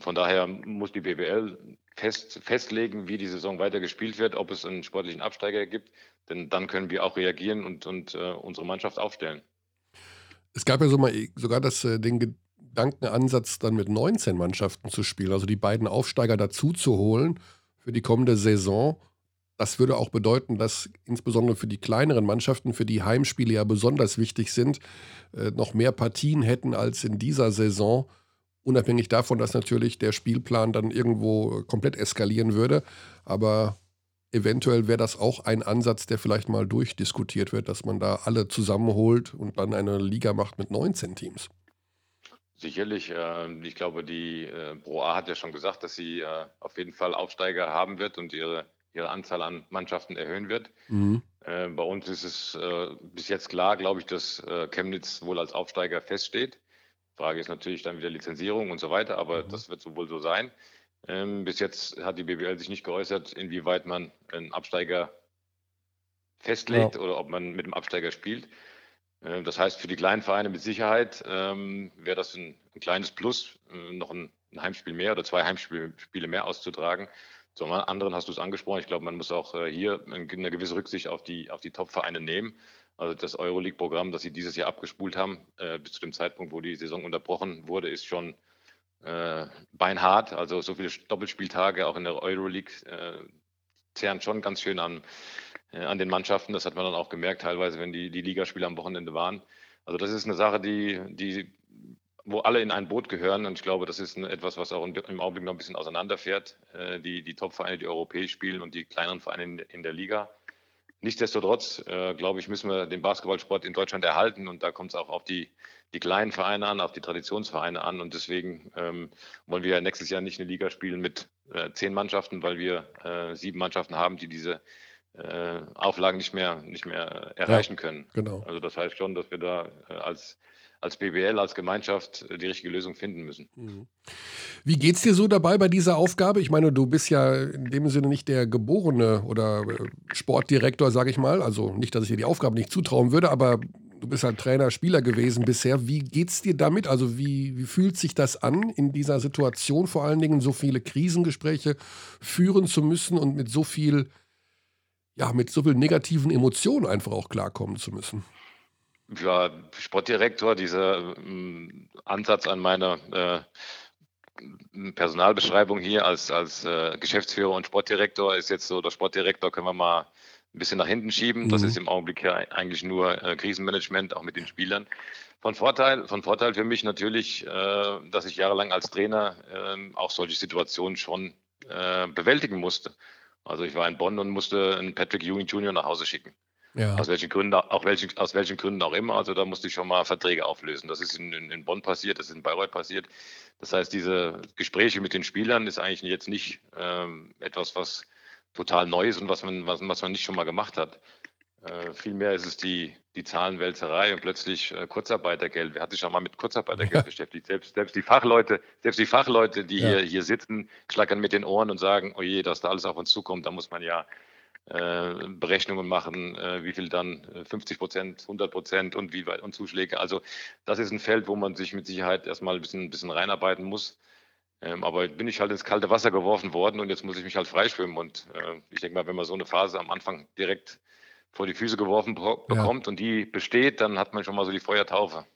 Von daher muss die BWL fest, festlegen, wie die Saison weiter gespielt wird, ob es einen sportlichen Absteiger gibt, denn dann können wir auch reagieren und, und äh, unsere Mannschaft aufstellen. Es gab ja so mal, sogar das, äh, den Gedankenansatz, dann mit 19 Mannschaften zu spielen, also die beiden Aufsteiger dazu zu holen für die kommende Saison. Das würde auch bedeuten, dass insbesondere für die kleineren Mannschaften, für die Heimspiele ja besonders wichtig sind, äh, noch mehr Partien hätten als in dieser Saison. Unabhängig davon, dass natürlich der Spielplan dann irgendwo komplett eskalieren würde. Aber eventuell wäre das auch ein Ansatz, der vielleicht mal durchdiskutiert wird, dass man da alle zusammenholt und dann eine Liga macht mit 19 Teams. Sicherlich. Äh, ich glaube, die äh, Pro A hat ja schon gesagt, dass sie äh, auf jeden Fall Aufsteiger haben wird und ihre, ihre Anzahl an Mannschaften erhöhen wird. Mhm. Bei uns ist es bis jetzt klar, glaube ich, dass Chemnitz wohl als Aufsteiger feststeht. Frage ist natürlich dann wieder Lizenzierung und so weiter, aber mhm. das wird so wohl so sein. Ähm, bis jetzt hat die BBL sich nicht geäußert, inwieweit man einen Absteiger festlegt ja. oder ob man mit dem Absteiger spielt. Äh, das heißt, für die kleinen Vereine mit Sicherheit ähm, wäre das ein, ein, kleines Plus, äh, noch ein, ein, Heimspiel mehr oder zwei Heimspiele mehr auszutragen. Zum anderen hast du es angesprochen. Ich glaube, man muss auch äh, hier eine gewisse Rücksicht auf die, auf die Top-Vereine nehmen. Also das Euroleague-Programm, das sie dieses Jahr abgespult haben, äh, bis zu dem Zeitpunkt, wo die Saison unterbrochen wurde, ist schon äh, beinhart. Also so viele Doppelspieltage auch in der Euroleague äh, zehren schon ganz schön an, äh, an den Mannschaften. Das hat man dann auch gemerkt, teilweise, wenn die, die Ligaspiele am Wochenende waren. Also das ist eine Sache, die, die, wo alle in ein Boot gehören. Und ich glaube, das ist etwas, was auch im Augenblick noch ein bisschen auseinanderfährt. Äh, die, die Top-Vereine, die europäisch spielen und die kleineren Vereine in, in der Liga. Nichtsdestotrotz, äh, glaube ich, müssen wir den Basketballsport in Deutschland erhalten und da kommt es auch auf die, die kleinen Vereine an, auf die Traditionsvereine an und deswegen ähm, wollen wir nächstes Jahr nicht eine Liga spielen mit äh, zehn Mannschaften, weil wir äh, sieben Mannschaften haben, die diese äh, Auflagen nicht mehr, nicht mehr erreichen ja, können. Genau. Also das heißt schon, dass wir da äh, als als BBL, als Gemeinschaft die richtige Lösung finden müssen. Mhm. Wie geht es dir so dabei bei dieser Aufgabe? Ich meine, du bist ja in dem Sinne nicht der geborene oder äh, Sportdirektor, sage ich mal. Also nicht, dass ich dir die Aufgabe nicht zutrauen würde, aber du bist halt Trainer, Spieler gewesen bisher. Wie geht es dir damit? Also wie, wie fühlt sich das an, in dieser Situation vor allen Dingen so viele Krisengespräche führen zu müssen und mit so viel, ja, mit so viel negativen Emotionen einfach auch klarkommen zu müssen? Ja, Sportdirektor, dieser äh, Ansatz an meiner äh, Personalbeschreibung hier als, als äh, Geschäftsführer und Sportdirektor ist jetzt so, der Sportdirektor können wir mal ein bisschen nach hinten schieben. Mhm. Das ist im Augenblick ja eigentlich nur äh, Krisenmanagement, auch mit den Spielern. Von Vorteil, von Vorteil für mich natürlich, äh, dass ich jahrelang als Trainer ähm, auch solche Situationen schon äh, bewältigen musste. Also ich war in Bonn und musste einen Patrick Ewing Jr. nach Hause schicken. Ja. Aus welchen Gründen, auch welchen, aus welchen Gründen auch immer. Also da musste ich schon mal Verträge auflösen. Das ist in, in, Bonn passiert, das ist in Bayreuth passiert. Das heißt, diese Gespräche mit den Spielern ist eigentlich jetzt nicht ähm, etwas, was total neu ist und was man, was, was man nicht schon mal gemacht hat. Äh, vielmehr ist es die, die Zahlenwälzerei und plötzlich äh, Kurzarbeitergeld. Wer hat sich schon mal mit Kurzarbeitergeld ja. beschäftigt? Selbst, selbst die Fachleute, selbst die Fachleute, die ja. hier, hier sitzen, schlackern mit den Ohren und sagen, oh je, dass da alles auf uns zukommt, da muss man ja äh, Berechnungen machen, äh, wie viel dann 50 äh, Prozent, 100 Prozent und wie weit und Zuschläge. Also das ist ein Feld, wo man sich mit Sicherheit erstmal ein bisschen, ein bisschen reinarbeiten muss. Ähm, aber bin ich halt ins kalte Wasser geworfen worden und jetzt muss ich mich halt freischwimmen. Und äh, ich denke mal, wenn man so eine Phase am Anfang direkt vor die Füße geworfen bekommt ja. und die besteht, dann hat man schon mal so die Feuertaufe.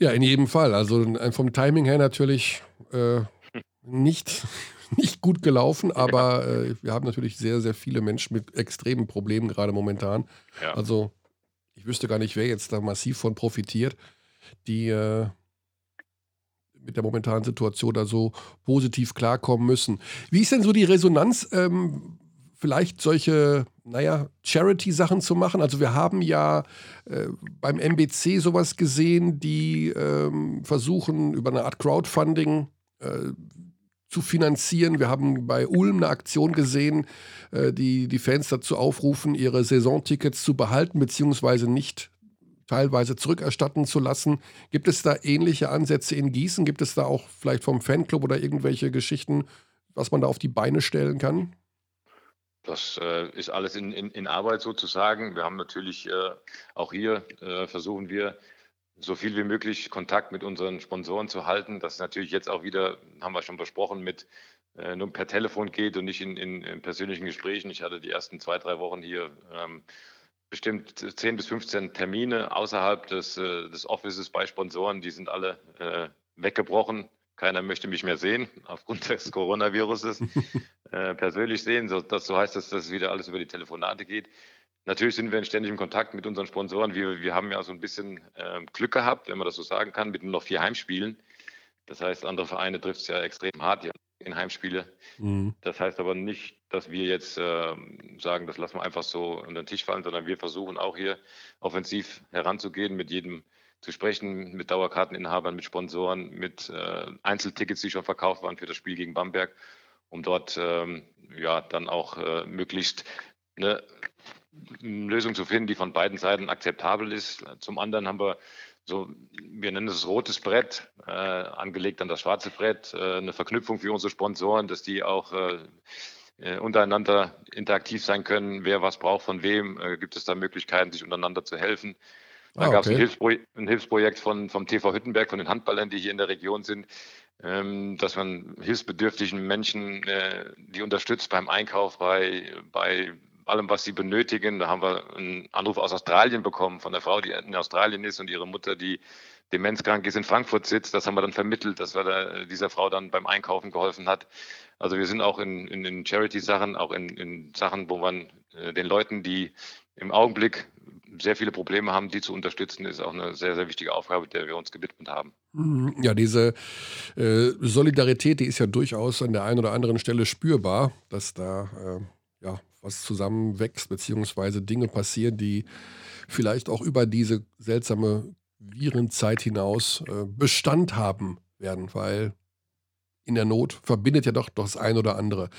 Ja, in jedem Fall. Also vom Timing her natürlich äh, nicht nicht gut gelaufen, aber äh, wir haben natürlich sehr, sehr viele Menschen mit extremen Problemen gerade momentan. Ja. Also ich wüsste gar nicht, wer jetzt da massiv von profitiert, die äh, mit der momentanen Situation da so positiv klarkommen müssen. Wie ist denn so die Resonanz, ähm, vielleicht solche, naja, Charity-Sachen zu machen? Also wir haben ja äh, beim MBC sowas gesehen, die ähm, versuchen über eine Art Crowdfunding äh, zu finanzieren. Wir haben bei Ulm eine Aktion gesehen, äh, die die Fans dazu aufrufen, ihre Saisontickets zu behalten beziehungsweise nicht teilweise zurückerstatten zu lassen. Gibt es da ähnliche Ansätze in Gießen? Gibt es da auch vielleicht vom Fanclub oder irgendwelche Geschichten, was man da auf die Beine stellen kann? Das äh, ist alles in, in, in, Arbeit sozusagen. Wir haben natürlich äh, auch hier äh, versuchen wir so viel wie möglich Kontakt mit unseren Sponsoren zu halten. Das natürlich jetzt auch wieder, haben wir schon besprochen, mit äh, nur per Telefon geht und nicht in, in, in, persönlichen Gesprächen. Ich hatte die ersten zwei, drei Wochen hier ähm, bestimmt 10 bis 15 Termine außerhalb des, äh, des Offices bei Sponsoren. Die sind alle äh, weggebrochen. Keiner möchte mich mehr sehen aufgrund des Coronaviruses äh, persönlich sehen. So, das, so heißt das, dass wieder alles über die Telefonate geht. Natürlich sind wir in ständigem Kontakt mit unseren Sponsoren. Wir, wir haben ja so ein bisschen äh, Glück gehabt, wenn man das so sagen kann, mit nur noch vier Heimspielen. Das heißt, andere Vereine trifft es ja extrem hart, die in Heimspiele. Mhm. Das heißt aber nicht, dass wir jetzt äh, sagen, das lassen wir einfach so unter den Tisch fallen, sondern wir versuchen auch hier offensiv heranzugehen, mit jedem zu sprechen, mit Dauerkarteninhabern, mit Sponsoren, mit äh, Einzeltickets, die schon verkauft waren für das Spiel gegen Bamberg, um dort ähm, ja dann auch äh, möglichst eine Lösung zu finden, die von beiden Seiten akzeptabel ist. Zum anderen haben wir so, wir nennen es rotes Brett, äh, angelegt an das schwarze Brett, äh, eine Verknüpfung für unsere Sponsoren, dass die auch äh, äh untereinander interaktiv sein können, wer was braucht von wem, äh, gibt es da Möglichkeiten, sich untereinander zu helfen. Da ah, gab es ein, Hilfspro ein, Hilfsprojekt von, vom TV Hüttenberg, von den Handballern, die hier in der Region sind, ähm, dass man hilfsbedürftigen Menschen, äh, die unterstützt beim Einkauf, bei, bei allem, was sie benötigen. Da haben wir einen Anruf aus Australien bekommen von der Frau, die in Australien ist und ihre Mutter, die demenzkrank ist, in Frankfurt sitzt. Das haben wir dann vermittelt, dass wir da dieser Frau dann beim Einkaufen geholfen hat. Also wir sind auch in, in, in Charity-Sachen, auch in, in Sachen, wo man äh, den Leuten, die im Augenblick sehr viele Probleme haben, die zu unterstützen, ist auch eine sehr, sehr wichtige Aufgabe, der wir uns gewidmet haben. Mhm. Ja, diese äh, Solidarität, die ist ja durchaus an der einen oder anderen Stelle spürbar, dass da äh, ja, was zusammenwächst, beziehungsweise Dinge passieren, die vielleicht auch über diese seltsame Virenzeit hinaus äh, Bestand haben werden, weil in der Not verbindet ja doch, das ein oder andere.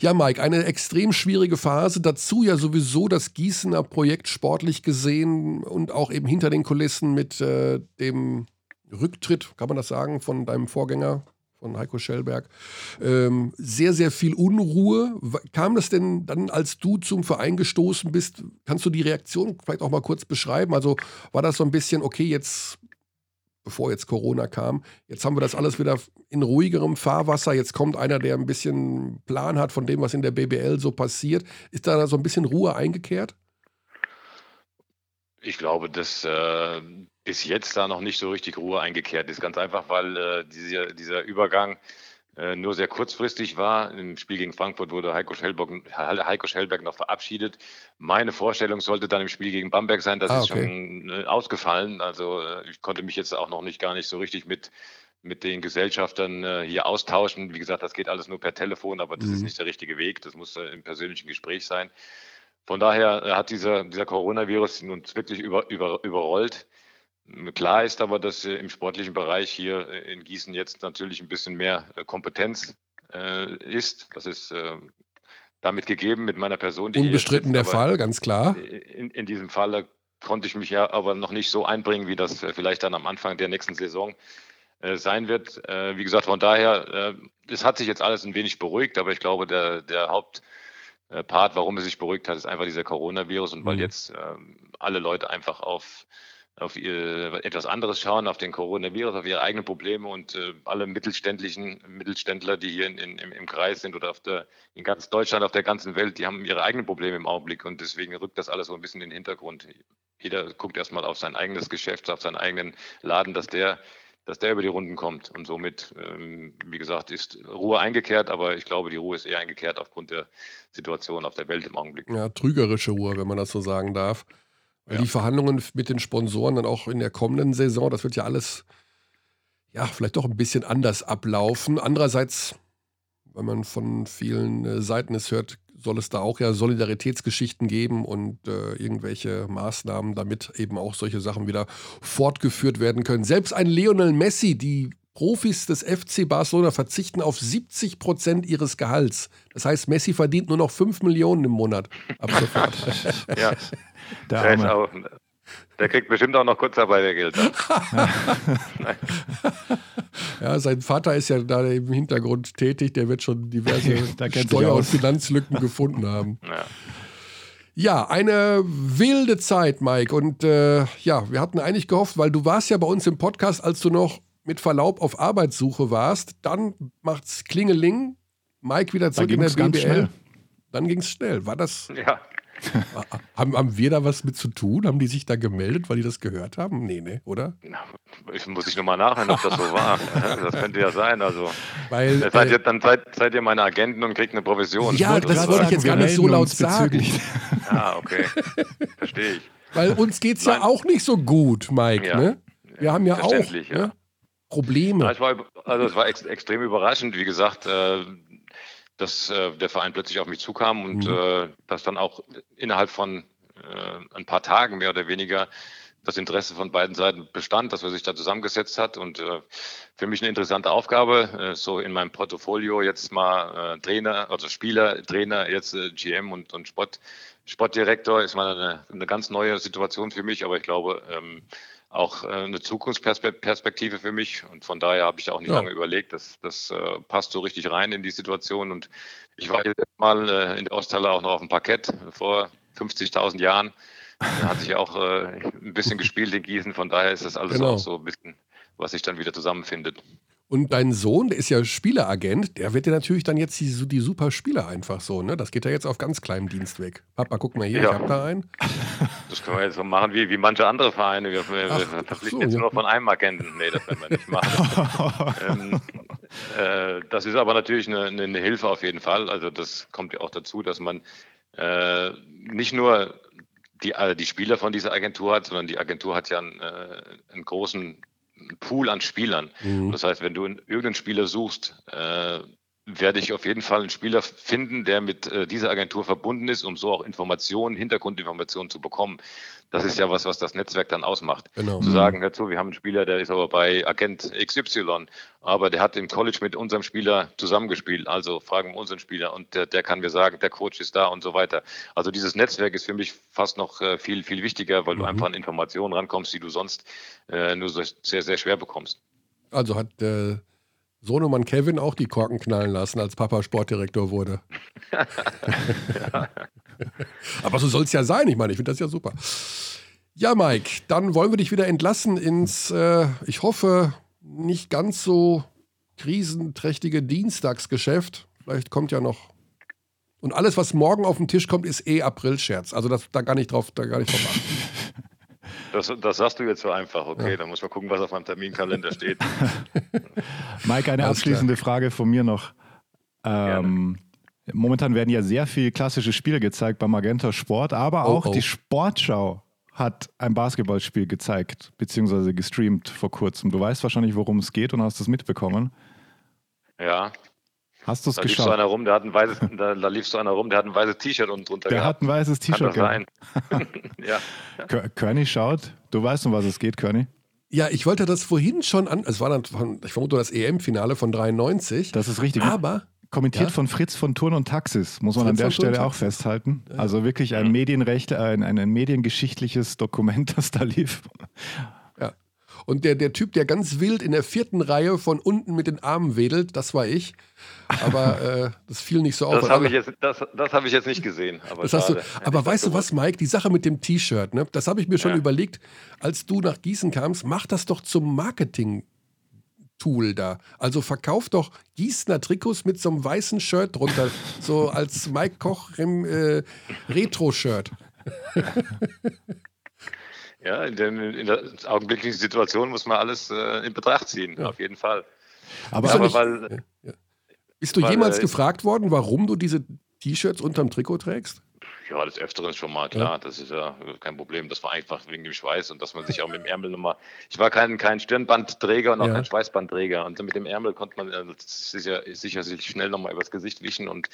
Ja, Mike, eine extrem schwierige Phase. Dazu ja sowieso das Gießener Projekt sportlich gesehen und auch eben hinter den Kulissen mit äh, dem Rücktritt, kann man das sagen, von deinem Vorgänger, von Heiko Schellberg. Ähm, sehr, sehr viel Unruhe. Kam das denn dann, als du zum Verein gestoßen bist, kannst du die Reaktion vielleicht auch mal kurz beschreiben? Also war das so ein bisschen, okay, jetzt bevor jetzt Corona kam. Jetzt haben wir das alles wieder in ruhigerem Fahrwasser. Jetzt kommt einer, der ein bisschen Plan hat von dem, was in der BBL so passiert. Ist da so ein bisschen Ruhe eingekehrt? Ich glaube, dass äh, bis jetzt da noch nicht so richtig Ruhe eingekehrt ist. Ganz einfach, weil äh, dieser, dieser Übergang äh, nur sehr kurzfristig war. Im Spiel gegen Frankfurt wurde Heiko Schellberg, Heiko Schellberg noch verabschiedet. Meine Vorstellung sollte dann im Spiel gegen Bamberg sein. Das ah, ist schon äh, ausgefallen. Also äh, ich konnte mich jetzt auch noch nicht gar nicht so richtig mit mit den Gesellschaftern äh, hier austauschen. Wie gesagt, das geht alles nur per Telefon, aber das mhm. ist nicht der richtige Weg. Das muss äh, im persönlichen Gespräch sein. Von daher äh, hat dieser, dieser Coronavirus uns wirklich über, über, überrollt. Klar ist aber, dass äh, im sportlichen Bereich hier äh, in Gießen jetzt natürlich ein bisschen mehr äh, Kompetenz ist. Das ist damit gegeben mit meiner Person. Unbestritten der Fall, ganz klar. In, in diesem Falle konnte ich mich ja aber noch nicht so einbringen, wie das vielleicht dann am Anfang der nächsten Saison sein wird. wie gesagt, von daher, es hat sich jetzt alles ein wenig beruhigt, aber ich glaube, der, der Hauptpart, warum es sich beruhigt hat, ist einfach dieser Coronavirus und weil mhm. jetzt ähm, alle Leute einfach auf auf ihr, etwas anderes schauen, auf den Coronavirus, auf ihre eigenen Probleme und äh, alle mittelständlichen Mittelständler, die hier in, in, im Kreis sind oder der, in ganz Deutschland, auf der ganzen Welt, die haben ihre eigenen Probleme im Augenblick und deswegen rückt das alles so ein bisschen in den Hintergrund. Jeder guckt erstmal auf sein eigenes Geschäft, auf seinen eigenen Laden, dass der dass der über die Runden kommt. Und somit, ähm, wie gesagt, ist Ruhe eingekehrt, aber ich glaube, die Ruhe ist eher eingekehrt aufgrund der Situation auf der Welt im Augenblick. Ja, trügerische Ruhe, wenn man das so sagen darf. Ja. Die Verhandlungen mit den Sponsoren dann auch in der kommenden Saison, das wird ja alles, ja, vielleicht doch ein bisschen anders ablaufen. Andererseits, wenn man von vielen äh, Seiten es hört, soll es da auch ja Solidaritätsgeschichten geben und äh, irgendwelche Maßnahmen, damit eben auch solche Sachen wieder fortgeführt werden können. Selbst ein Lionel Messi, die Profis des FC Barcelona verzichten auf 70 Prozent ihres Gehalts. Das heißt, Messi verdient nur noch 5 Millionen im Monat ab sofort. ja, der, der, auch, der, kriegt bestimmt auch noch Kurzarbeitergeld. ja, sein Vater ist ja da im Hintergrund tätig. Der wird schon diverse Steuer- und Finanzlücken gefunden haben. Ja. Ja, eine wilde Zeit, Mike. Und äh, ja, wir hatten eigentlich gehofft, weil du warst ja bei uns im Podcast, als du noch mit Verlaub auf Arbeitssuche warst, dann macht's Klingeling, Mike wieder zurück in der BBL. Dann ging es schnell. War das. Ja. haben, haben wir da was mit zu tun? Haben die sich da gemeldet, weil die das gehört haben? Nee, ne, oder? Ich muss ich nochmal nachhören, ob das so war. Das könnte ja sein. Also, weil, seid äh, ihr, dann seid, seid, ihr meine Agenten und kriegt eine Provision. Ja, das wollte ich jetzt gar nicht so laut sagen. Ah, okay. Verstehe ich. Weil uns geht es ja auch nicht so gut, Mike. Ja. Ne? Wir haben ja auch. Ja. Ne? Probleme. Ja, es war, also es war ex extrem überraschend, wie gesagt, äh, dass äh, der Verein plötzlich auf mich zukam und mhm. äh, dass dann auch innerhalb von äh, ein paar Tagen mehr oder weniger das Interesse von beiden Seiten bestand, dass man sich da zusammengesetzt hat und äh, für mich eine interessante Aufgabe, äh, so in meinem Portfolio jetzt mal äh, Trainer, also Spieler, Trainer, jetzt äh, GM und, und Sport, Sportdirektor ist mal eine, eine ganz neue Situation für mich, aber ich glaube, ähm, auch äh, eine Zukunftsperspektive für mich. Und von daher habe ich auch nicht ja. lange überlegt. Das, das äh, passt so richtig rein in die Situation. Und ich war jetzt mal äh, in der Osthalle auch noch auf dem Parkett vor 50.000 Jahren. Da hatte ich auch äh, ein bisschen gespielt in Gießen. Von daher ist das alles genau. auch so ein bisschen, was sich dann wieder zusammenfindet. Und dein Sohn, der ist ja Spieleragent, der wird ja natürlich dann jetzt die, die super Spieler einfach so, ne? Das geht ja jetzt auf ganz kleinem Dienst weg. Papa, guck mal hier, ja. ich hab da einen. Das können wir jetzt so machen wie, wie manche andere Vereine. Wir, wir, ach, wir verpflichten so, jetzt ja. nur von einem Agenten. Nee, das werden wir nicht machen. ähm, äh, das ist aber natürlich eine, eine, Hilfe auf jeden Fall. Also das kommt ja auch dazu, dass man äh, nicht nur die, äh, die Spieler von dieser Agentur hat, sondern die Agentur hat ja einen, äh, einen großen Pool an Spielern. Mhm. Das heißt, wenn du irgendeinen Spieler suchst, äh, werde ich auf jeden Fall einen Spieler finden, der mit äh, dieser Agentur verbunden ist, um so auch Informationen, Hintergrundinformationen zu bekommen. Das ist ja was, was das Netzwerk dann ausmacht. Genau. Zu sagen, dazu, wir haben einen Spieler, der ist aber bei Agent XY, aber der hat im College mit unserem Spieler zusammengespielt. Also fragen wir unseren Spieler und der, der kann mir sagen, der Coach ist da und so weiter. Also dieses Netzwerk ist für mich fast noch äh, viel, viel wichtiger, weil mhm. du einfach an Informationen rankommst, die du sonst äh, nur so sehr, sehr schwer bekommst. Also hat äh, Sohnemann Kevin auch die Korken knallen lassen, als Papa Sportdirektor wurde. Aber so soll es ja sein. Ich meine, ich finde das ja super. Ja, Mike, dann wollen wir dich wieder entlassen ins, äh, ich hoffe, nicht ganz so krisenträchtige Dienstagsgeschäft. Vielleicht kommt ja noch. Und alles, was morgen auf den Tisch kommt, ist eh April-Scherz. Also das, da gar nicht drauf, da gar nicht drauf achten. Das, das sagst du jetzt so einfach, okay, ja. dann muss man gucken, was auf meinem Terminkalender steht. Mike, eine abschließende Frage von mir noch. Ähm, momentan werden ja sehr viele klassische Spiele gezeigt beim Magenta Sport, aber oh, auch oh, oh. die Sportschau hat ein Basketballspiel gezeigt, beziehungsweise gestreamt vor kurzem. Du weißt wahrscheinlich, worum es geht und hast es mitbekommen. Ja, Hast du es geschaut? Lief so einer rum, der hat ein weißes, da, da lief so einer rum, der hat ein weißes T-Shirt unten drunter Der gehabt. hat ein weißes T-Shirt gehabt. ja. Körny schaut. Du weißt, um was es geht, Körny. Ja, ich wollte das vorhin schon an. Es war dann, von, ich vermute, das EM-Finale von 93. Das ist richtig. Aber. Kommentiert ja. von Fritz von Turn und Taxis, muss man Fritz an der Stelle auch festhalten. Ja. Also wirklich ein Medienrecht, ein, ein mediengeschichtliches Dokument, das da lief. Und der, der Typ, der ganz wild in der vierten Reihe von unten mit den Armen wedelt, das war ich. Aber äh, das fiel nicht so auf. Das habe ich, jetzt, das, das hab ich jetzt nicht gesehen. Aber, das hast du, aber weißt du was, Mike? Die Sache mit dem T-Shirt, ne? das habe ich mir schon ja. überlegt, als du nach Gießen kamst, mach das doch zum Marketing. Tool da. Also verkauf doch Gießener Trikots mit so einem weißen Shirt drunter, so als Mike Koch im äh, Retro-Shirt. Ja, in, den, in der augenblicklichen Situation muss man alles äh, in Betracht ziehen, ja. auf jeden Fall. Aber, aber nicht, weil, ja. Bist du weil, jemals äh, gefragt worden, warum du diese T-Shirts unterm Trikot trägst? Ja, des Öfteren schon mal, klar. Ja. Das ist ja kein Problem. Das war einfach wegen dem Schweiß und dass man sich auch mit dem Ärmel nochmal. Ich war kein, kein Stirnbandträger und auch ja. kein Schweißbandträger. Und mit dem Ärmel konnte man äh, sicher, sicher sich schnell nochmal übers Gesicht wischen und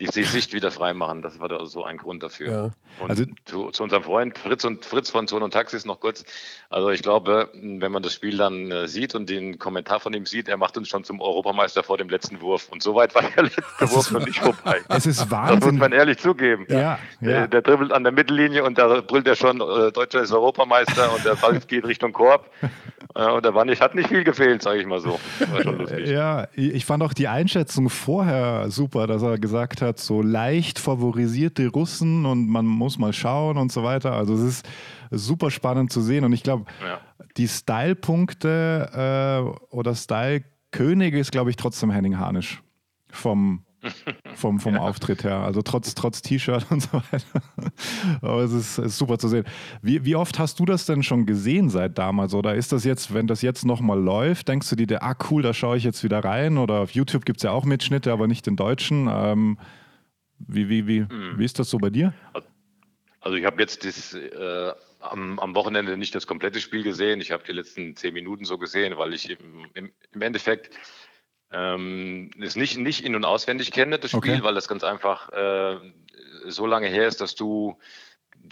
die Sicht wieder freimachen. Das war da so ein Grund dafür. Ja. Und also, zu, zu, unserem Freund Fritz und Fritz von Zone und Taxis noch kurz. Also ich glaube, wenn man das Spiel dann äh, sieht und den Kommentar von ihm sieht, er macht uns schon zum Europameister vor dem letzten Wurf. Und soweit war der letzte Wurf noch nicht vorbei. Es ist Wahnsinn. Das muss man ehrlich zugeben. Ja, ja. Der, der dribbelt an der Mittellinie und da brüllt er schon, äh, Deutscher ist Europameister und der Ball geht Richtung Korb. Äh, und da war nicht, hat nicht viel gefehlt, sage ich mal so. War schon lustig. Ja, ich fand auch die Einschätzung vorher super, dass er gesagt hat, so leicht favorisierte Russen und man muss mal schauen und so weiter. Also es ist super spannend zu sehen und ich glaube, ja. die Style-Punkte äh, oder Style-Könige ist, glaube ich, trotzdem Henning Harnisch vom vom, vom ja. Auftritt her. Also trotz, trotz T-Shirt und so weiter. Aber es ist, ist, super zu sehen. Wie, wie oft hast du das denn schon gesehen seit damals? Oder ist das jetzt, wenn das jetzt nochmal läuft, denkst du dir, ah cool, da schaue ich jetzt wieder rein? Oder auf YouTube gibt es ja auch Mitschnitte, aber nicht den deutschen. Ähm, wie, wie, wie, mhm. wie ist das so bei dir? Also ich habe jetzt das, äh, am, am, Wochenende nicht das komplette Spiel gesehen. Ich habe die letzten zehn Minuten so gesehen, weil ich im, im, im Endeffekt ähm, es nicht, nicht in- und auswendig kenne, das Spiel, okay. weil das ganz einfach äh, so lange her ist, dass du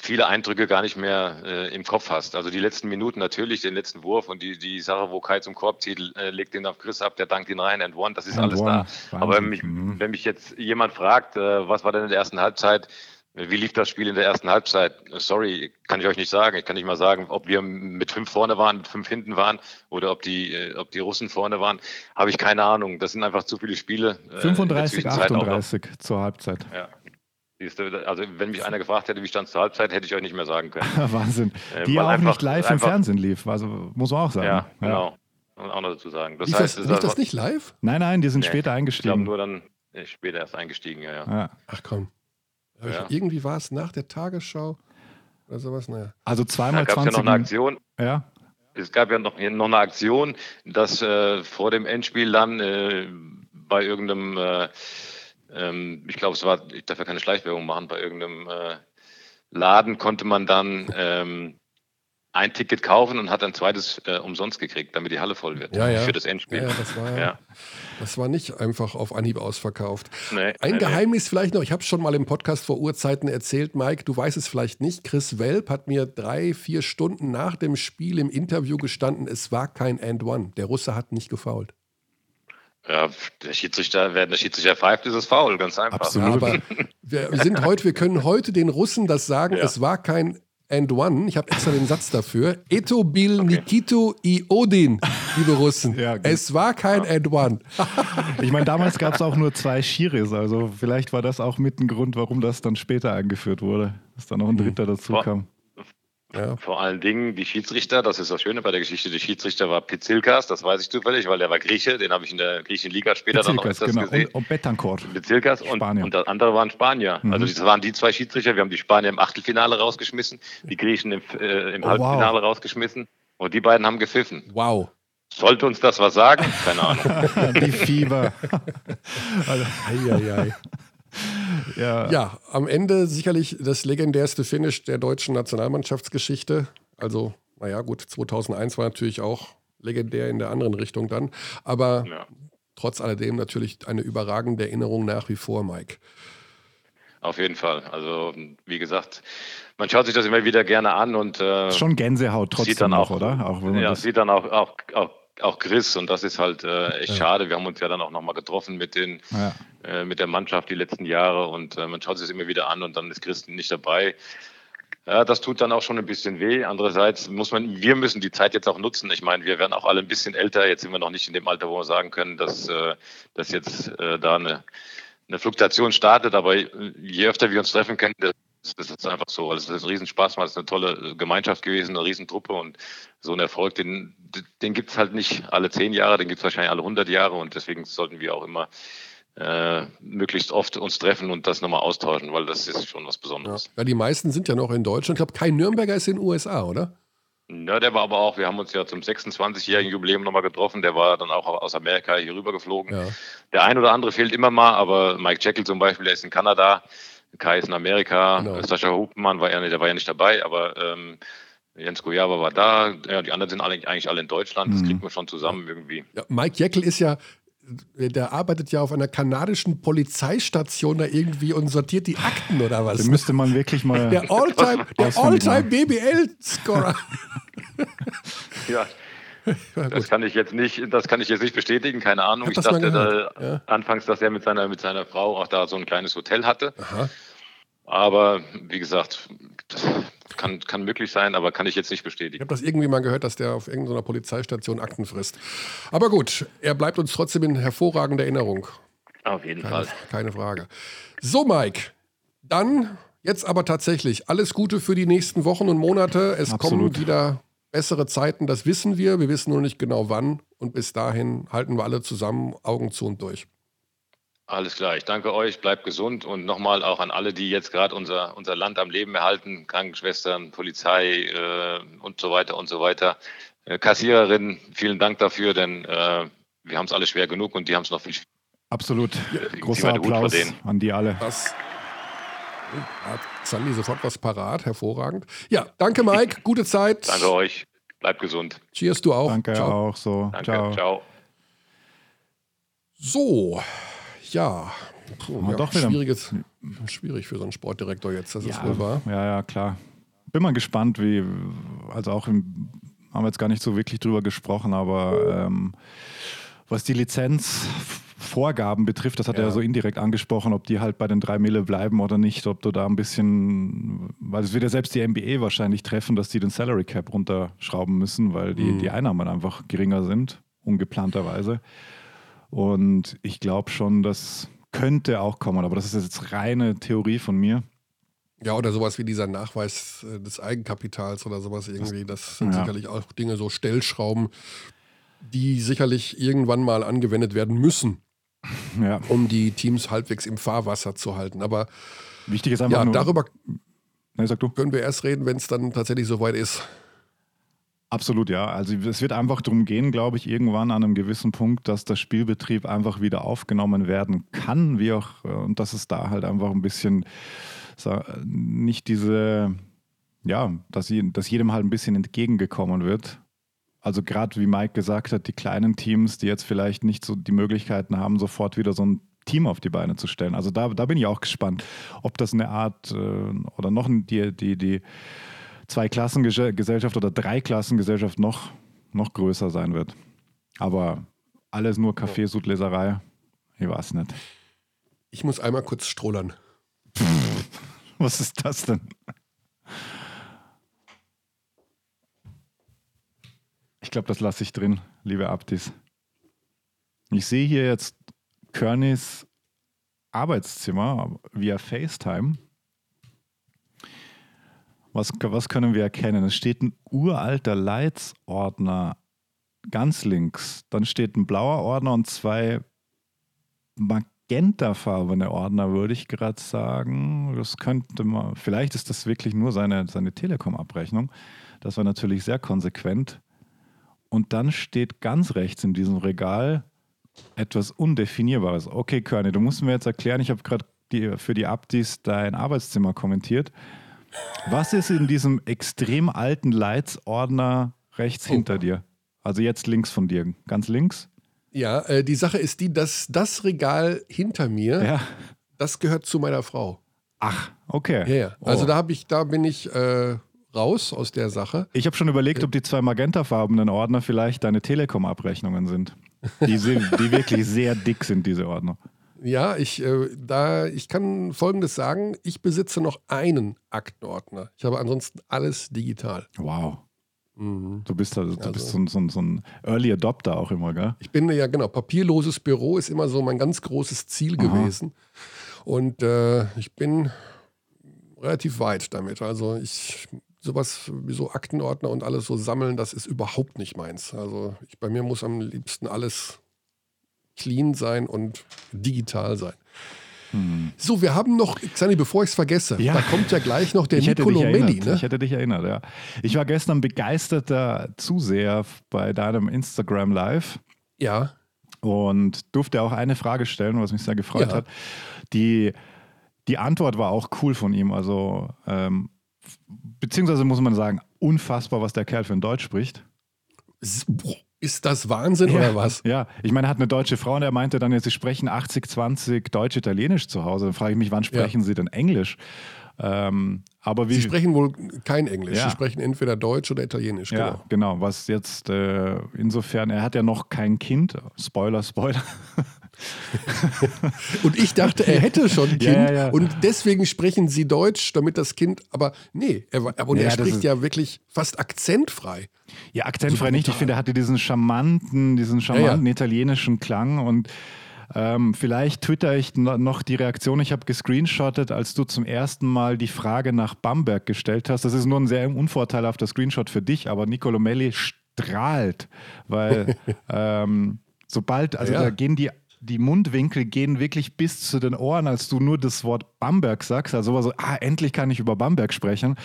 viele Eindrücke gar nicht mehr äh, im Kopf hast. Also die letzten Minuten natürlich, den letzten Wurf und die, die Sache, wo Kai zum Korb zieht, äh, legt den auf Chris ab, der dankt ihn rein and one, das ist and alles one. da. Wahnsinn. Aber wenn mich, mhm. wenn mich jetzt jemand fragt, äh, was war denn in der ersten Halbzeit, wie lief das Spiel in der ersten Halbzeit? Sorry, kann ich euch nicht sagen. Ich kann nicht mal sagen, ob wir mit fünf vorne waren, mit fünf hinten waren oder ob die, äh, ob die Russen vorne waren. Habe ich keine Ahnung. Das sind einfach zu viele Spiele. 35, äh, 38 zur Halbzeit. Ja. Also wenn mich einer gefragt hätte, wie stand es zur Halbzeit, hätte ich euch nicht mehr sagen können. Wahnsinn. Äh, die äh, auch einfach, nicht live im Fernsehen lief, also muss man auch sagen. Ja, genau. Und auch noch dazu sagen. Das lief heißt, das, lief das nicht live? Nein, nein, die sind nee, später eingestiegen. Ich glaube nur dann später erst eingestiegen, ja, ja. ja. Ach komm. Ja. irgendwie war es nach der Tagesschau oder sowas. Naja. Also zweimal da 20 ja noch eine Aktion. Ja. Es gab ja noch, noch eine Aktion, dass äh, vor dem Endspiel dann äh, bei irgendeinem, äh, ähm, ich glaube, es war, ich darf ja keine Schleichwerbung machen, bei irgendeinem äh, Laden konnte man dann ähm, ein Ticket kaufen und hat ein zweites äh, umsonst gekriegt, damit die Halle voll wird ja, ja. für das Endspiel. Ja, das, war, ja. das war nicht einfach auf Anhieb ausverkauft. Nee, ein nee, Geheimnis nee. vielleicht noch, ich habe es schon mal im Podcast vor Urzeiten erzählt, Mike, du weißt es vielleicht nicht. Chris Welp hat mir drei, vier Stunden nach dem Spiel im Interview gestanden, es war kein And One. Der Russe hat nicht gefault. Ja, der Schiedsrichter, wenn der Schiedsrichter pfeift, ist es faul, ganz einfach. Absolut. Aber wir sind heute, wir können heute den Russen das sagen, es war kein and One. Ich habe extra den Satz dafür. Eto bil okay. Nikito i Odin, liebe Russen. Ja, es war kein ja. and One. ich meine, damals gab es auch nur zwei Schiris, also vielleicht war das auch mit ein Grund, warum das dann später eingeführt wurde, dass dann noch ein Dritter dazu kam. Ja. Vor allen Dingen die Schiedsrichter, das ist das Schöne bei der Geschichte, der Schiedsrichter war Pizilkas, das weiß ich zufällig, weil der war Grieche, den habe ich in der griechischen Liga später Pizilkas, dann noch öfters genau. gesehen. Und, und Betancourt. Pizilkas und, und der andere waren Spanier. Mhm. Also das waren die zwei Schiedsrichter, wir haben die Spanier im Achtelfinale rausgeschmissen, die Griechen im, äh, im oh, Halbfinale wow. rausgeschmissen und die beiden haben gepfiffen. Wow. Sollte uns das was sagen? Keine Ahnung. die Fieber. also, ei, ei, ei. Ja. ja, am Ende sicherlich das legendärste Finish der deutschen Nationalmannschaftsgeschichte. Also, naja, gut, 2001 war natürlich auch legendär in der anderen Richtung dann. Aber ja. trotz alledem natürlich eine überragende Erinnerung nach wie vor, Mike. Auf jeden Fall. Also, wie gesagt, man schaut sich das immer wieder gerne an und. Äh, Schon Gänsehaut trotzdem, sieht dann auch, oder? Auch ja, sieht dann auch, auch, auch auch Chris und das ist halt äh, echt ja. schade. Wir haben uns ja dann auch nochmal getroffen mit den ja. äh, mit der Mannschaft die letzten Jahre und äh, man schaut sich das immer wieder an und dann ist Chris nicht dabei. Ja, das tut dann auch schon ein bisschen weh. Andererseits muss man, wir müssen die Zeit jetzt auch nutzen. Ich meine, wir werden auch alle ein bisschen älter. Jetzt sind wir noch nicht in dem Alter, wo wir sagen können, dass, äh, dass jetzt äh, da eine, eine Fluktuation startet. Aber je öfter wir uns treffen können, das ist einfach so. Also es ist ein Riesenspaß, es ist eine tolle Gemeinschaft gewesen, eine Riesentruppe und so ein Erfolg, den, den gibt es halt nicht alle zehn Jahre, den gibt es wahrscheinlich alle hundert Jahre und deswegen sollten wir auch immer äh, möglichst oft uns treffen und das nochmal austauschen, weil das ist schon was Besonderes. Ja. ja, die meisten sind ja noch in Deutschland. Ich glaube, kein Nürnberger ist in den USA, oder? Ja, der war aber auch, wir haben uns ja zum 26-jährigen Jubiläum nochmal getroffen, der war dann auch aus Amerika hier rüber geflogen. Ja. Der ein oder andere fehlt immer mal, aber Mike Jekyll zum Beispiel, der ist in Kanada. Kai ist in Amerika, genau. Sascha Hupmann war ja, der war ja nicht dabei, aber ähm, Jens Gojava war da, ja, die anderen sind alle, eigentlich alle in Deutschland, das mhm. kriegt man schon zusammen irgendwie. Ja, Mike Jeckel ist ja, der arbeitet ja auf einer kanadischen Polizeistation da irgendwie und sortiert die Akten oder was? Den müsste man wirklich mal. Der Alltime All BBL-Scorer. ja. Das kann ich jetzt nicht, das kann ich jetzt nicht bestätigen, keine Ahnung. Ich, ich dachte da, ja. anfangs, dass er mit seiner, mit seiner Frau auch da so ein kleines Hotel hatte. Aha. Aber wie gesagt, das kann, kann möglich sein, aber kann ich jetzt nicht bestätigen. Ich habe das irgendwie mal gehört, dass der auf irgendeiner Polizeistation Akten frisst. Aber gut, er bleibt uns trotzdem in hervorragender Erinnerung. Auf jeden keine, Fall. Keine Frage. So, Mike, dann jetzt aber tatsächlich alles Gute für die nächsten Wochen und Monate. Es Absolut. kommen wieder bessere Zeiten, das wissen wir. Wir wissen nur nicht genau wann. Und bis dahin halten wir alle zusammen Augen zu und durch. Alles klar, ich danke euch, bleibt gesund und nochmal auch an alle, die jetzt gerade unser, unser Land am Leben erhalten, Krankenschwestern, Polizei äh, und so weiter und so weiter. Äh, Kassiererinnen, vielen Dank dafür, denn äh, wir haben es alle schwer genug und die haben es noch viel schwerer. Absolut. Großer Applaus an die alle. Das hat Sandy sofort was parat, hervorragend. Ja, danke Mike, gute Zeit. Danke euch, bleibt gesund. Cheers, du auch. Danke ciao. auch so. Danke, ciao. ciao. So, ja. Puh, ja doch schwieriges, schwierig für so einen Sportdirektor jetzt, das ja, ist wohl wahr. Ja, ja, klar. Bin mal gespannt, wie, also auch im, haben wir jetzt gar nicht so wirklich drüber gesprochen, aber ähm, was die Lizenzvorgaben betrifft, das hat ja. er so indirekt angesprochen, ob die halt bei den drei Mille bleiben oder nicht, ob du da ein bisschen, weil es wird ja selbst die NBA wahrscheinlich treffen, dass die den Salary Cap runterschrauben müssen, weil die, mhm. die Einnahmen einfach geringer sind, ungeplanterweise. Und ich glaube schon, das könnte auch kommen, aber das ist jetzt reine Theorie von mir. Ja, oder sowas wie dieser Nachweis äh, des Eigenkapitals oder sowas irgendwie. Das sind ja. sicherlich auch Dinge, so Stellschrauben, die sicherlich irgendwann mal angewendet werden müssen, ja. um die Teams halbwegs im Fahrwasser zu halten. Aber wichtig ist einfach ja, nur, darüber nee, können wir erst reden, wenn es dann tatsächlich soweit ist. Absolut, ja. Also es wird einfach darum gehen, glaube ich, irgendwann an einem gewissen Punkt, dass der Spielbetrieb einfach wieder aufgenommen werden kann, wie auch, äh, und dass es da halt einfach ein bisschen nicht diese ja, dass, dass jedem halt ein bisschen entgegengekommen wird. Also gerade wie Mike gesagt hat, die kleinen Teams, die jetzt vielleicht nicht so die Möglichkeiten haben, sofort wieder so ein Team auf die Beine zu stellen. Also da, da bin ich auch gespannt, ob das eine Art äh, oder noch die, die, die Zwei-Klassengesellschaft oder Drei-Klassengesellschaft noch, noch größer sein wird. Aber alles nur Kaffeesudleserei, ich weiß nicht. Ich muss einmal kurz strollern. Was ist das denn? Ich glaube, das lasse ich drin, liebe Abdis. Ich sehe hier jetzt Környs Arbeitszimmer via FaceTime. Was, was können wir erkennen? Es steht ein uralter Leitsordner ganz links. Dann steht ein blauer Ordner und zwei magentafarbene Ordner, würde ich gerade sagen. Das könnte man, vielleicht ist das wirklich nur seine, seine Telekom-Abrechnung. Das war natürlich sehr konsequent. Und dann steht ganz rechts in diesem Regal etwas Undefinierbares. Okay, Körny, du musst mir jetzt erklären, ich habe gerade für die Abdis dein Arbeitszimmer kommentiert. Was ist in diesem extrem alten Leitsordner rechts oh. hinter dir? Also jetzt links von dir, ganz links? Ja, äh, die Sache ist die, dass das Regal hinter mir, ja. das gehört zu meiner Frau. Ach, okay. Ja, ja. Also oh. da habe ich, da bin ich äh, raus aus der Sache. Ich habe schon überlegt, ob die zwei magentafarbenen Ordner vielleicht deine Telekom-Abrechnungen sind. Die, sind, die wirklich sehr dick sind, diese Ordner. Ja, ich, äh, da, ich kann Folgendes sagen. Ich besitze noch einen Aktenordner. Ich habe ansonsten alles digital. Wow. Mhm. Du bist, also, du also, bist so, so, so, ein Early Adopter auch immer, gell? Ich bin ja, genau. Papierloses Büro ist immer so mein ganz großes Ziel Aha. gewesen. Und äh, ich bin relativ weit damit. Also ich sowas wie so Aktenordner und alles so sammeln, das ist überhaupt nicht meins. Also ich, bei mir muss am liebsten alles clean sein und digital sein. Hm. So, wir haben noch, Xani, bevor ich es vergesse, ja. da kommt ja gleich noch der ich Nicolo Melli. Ne? Ich hätte dich erinnert, ja. Ich war gestern begeisterter Zuseher bei deinem Instagram Live. Ja. Und durfte auch eine Frage stellen, was mich sehr gefreut ja. hat. Die, die Antwort war auch cool von ihm. Also ähm, beziehungsweise muss man sagen, unfassbar, was der Kerl für ein Deutsch spricht. Ist das Wahnsinn ja, oder was? Ja, ich meine, er hat eine deutsche Frau und er meinte dann, sie sprechen 80-20 Deutsch-Italienisch zu Hause. Dann frage ich mich, wann sprechen ja. sie denn Englisch? Ähm, aber wie, sie sprechen wohl kein Englisch. Ja. Sie sprechen entweder Deutsch oder Italienisch. Genau. Ja, genau. Was jetzt äh, insofern, er hat ja noch kein Kind. Spoiler, Spoiler. und ich dachte, er hätte schon ein Kind ja, ja, ja. und deswegen sprechen sie Deutsch, damit das Kind, aber nee, er, und er spricht ja wirklich fast akzentfrei. Ja, akzentfrei nicht. Ich finde, er hatte diesen charmanten, diesen charmanten italienischen Klang und ähm, vielleicht twitter ich noch die Reaktion. Ich habe gescreenshottet, als du zum ersten Mal die Frage nach Bamberg gestellt hast. Das ist nur ein sehr unvorteilhafter Screenshot für dich, aber Nicolo Melli strahlt, weil ähm, sobald, also ja. da gehen die die Mundwinkel gehen wirklich bis zu den Ohren, als du nur das Wort Bamberg sagst. Also war so, ah, endlich kann ich über Bamberg sprechen.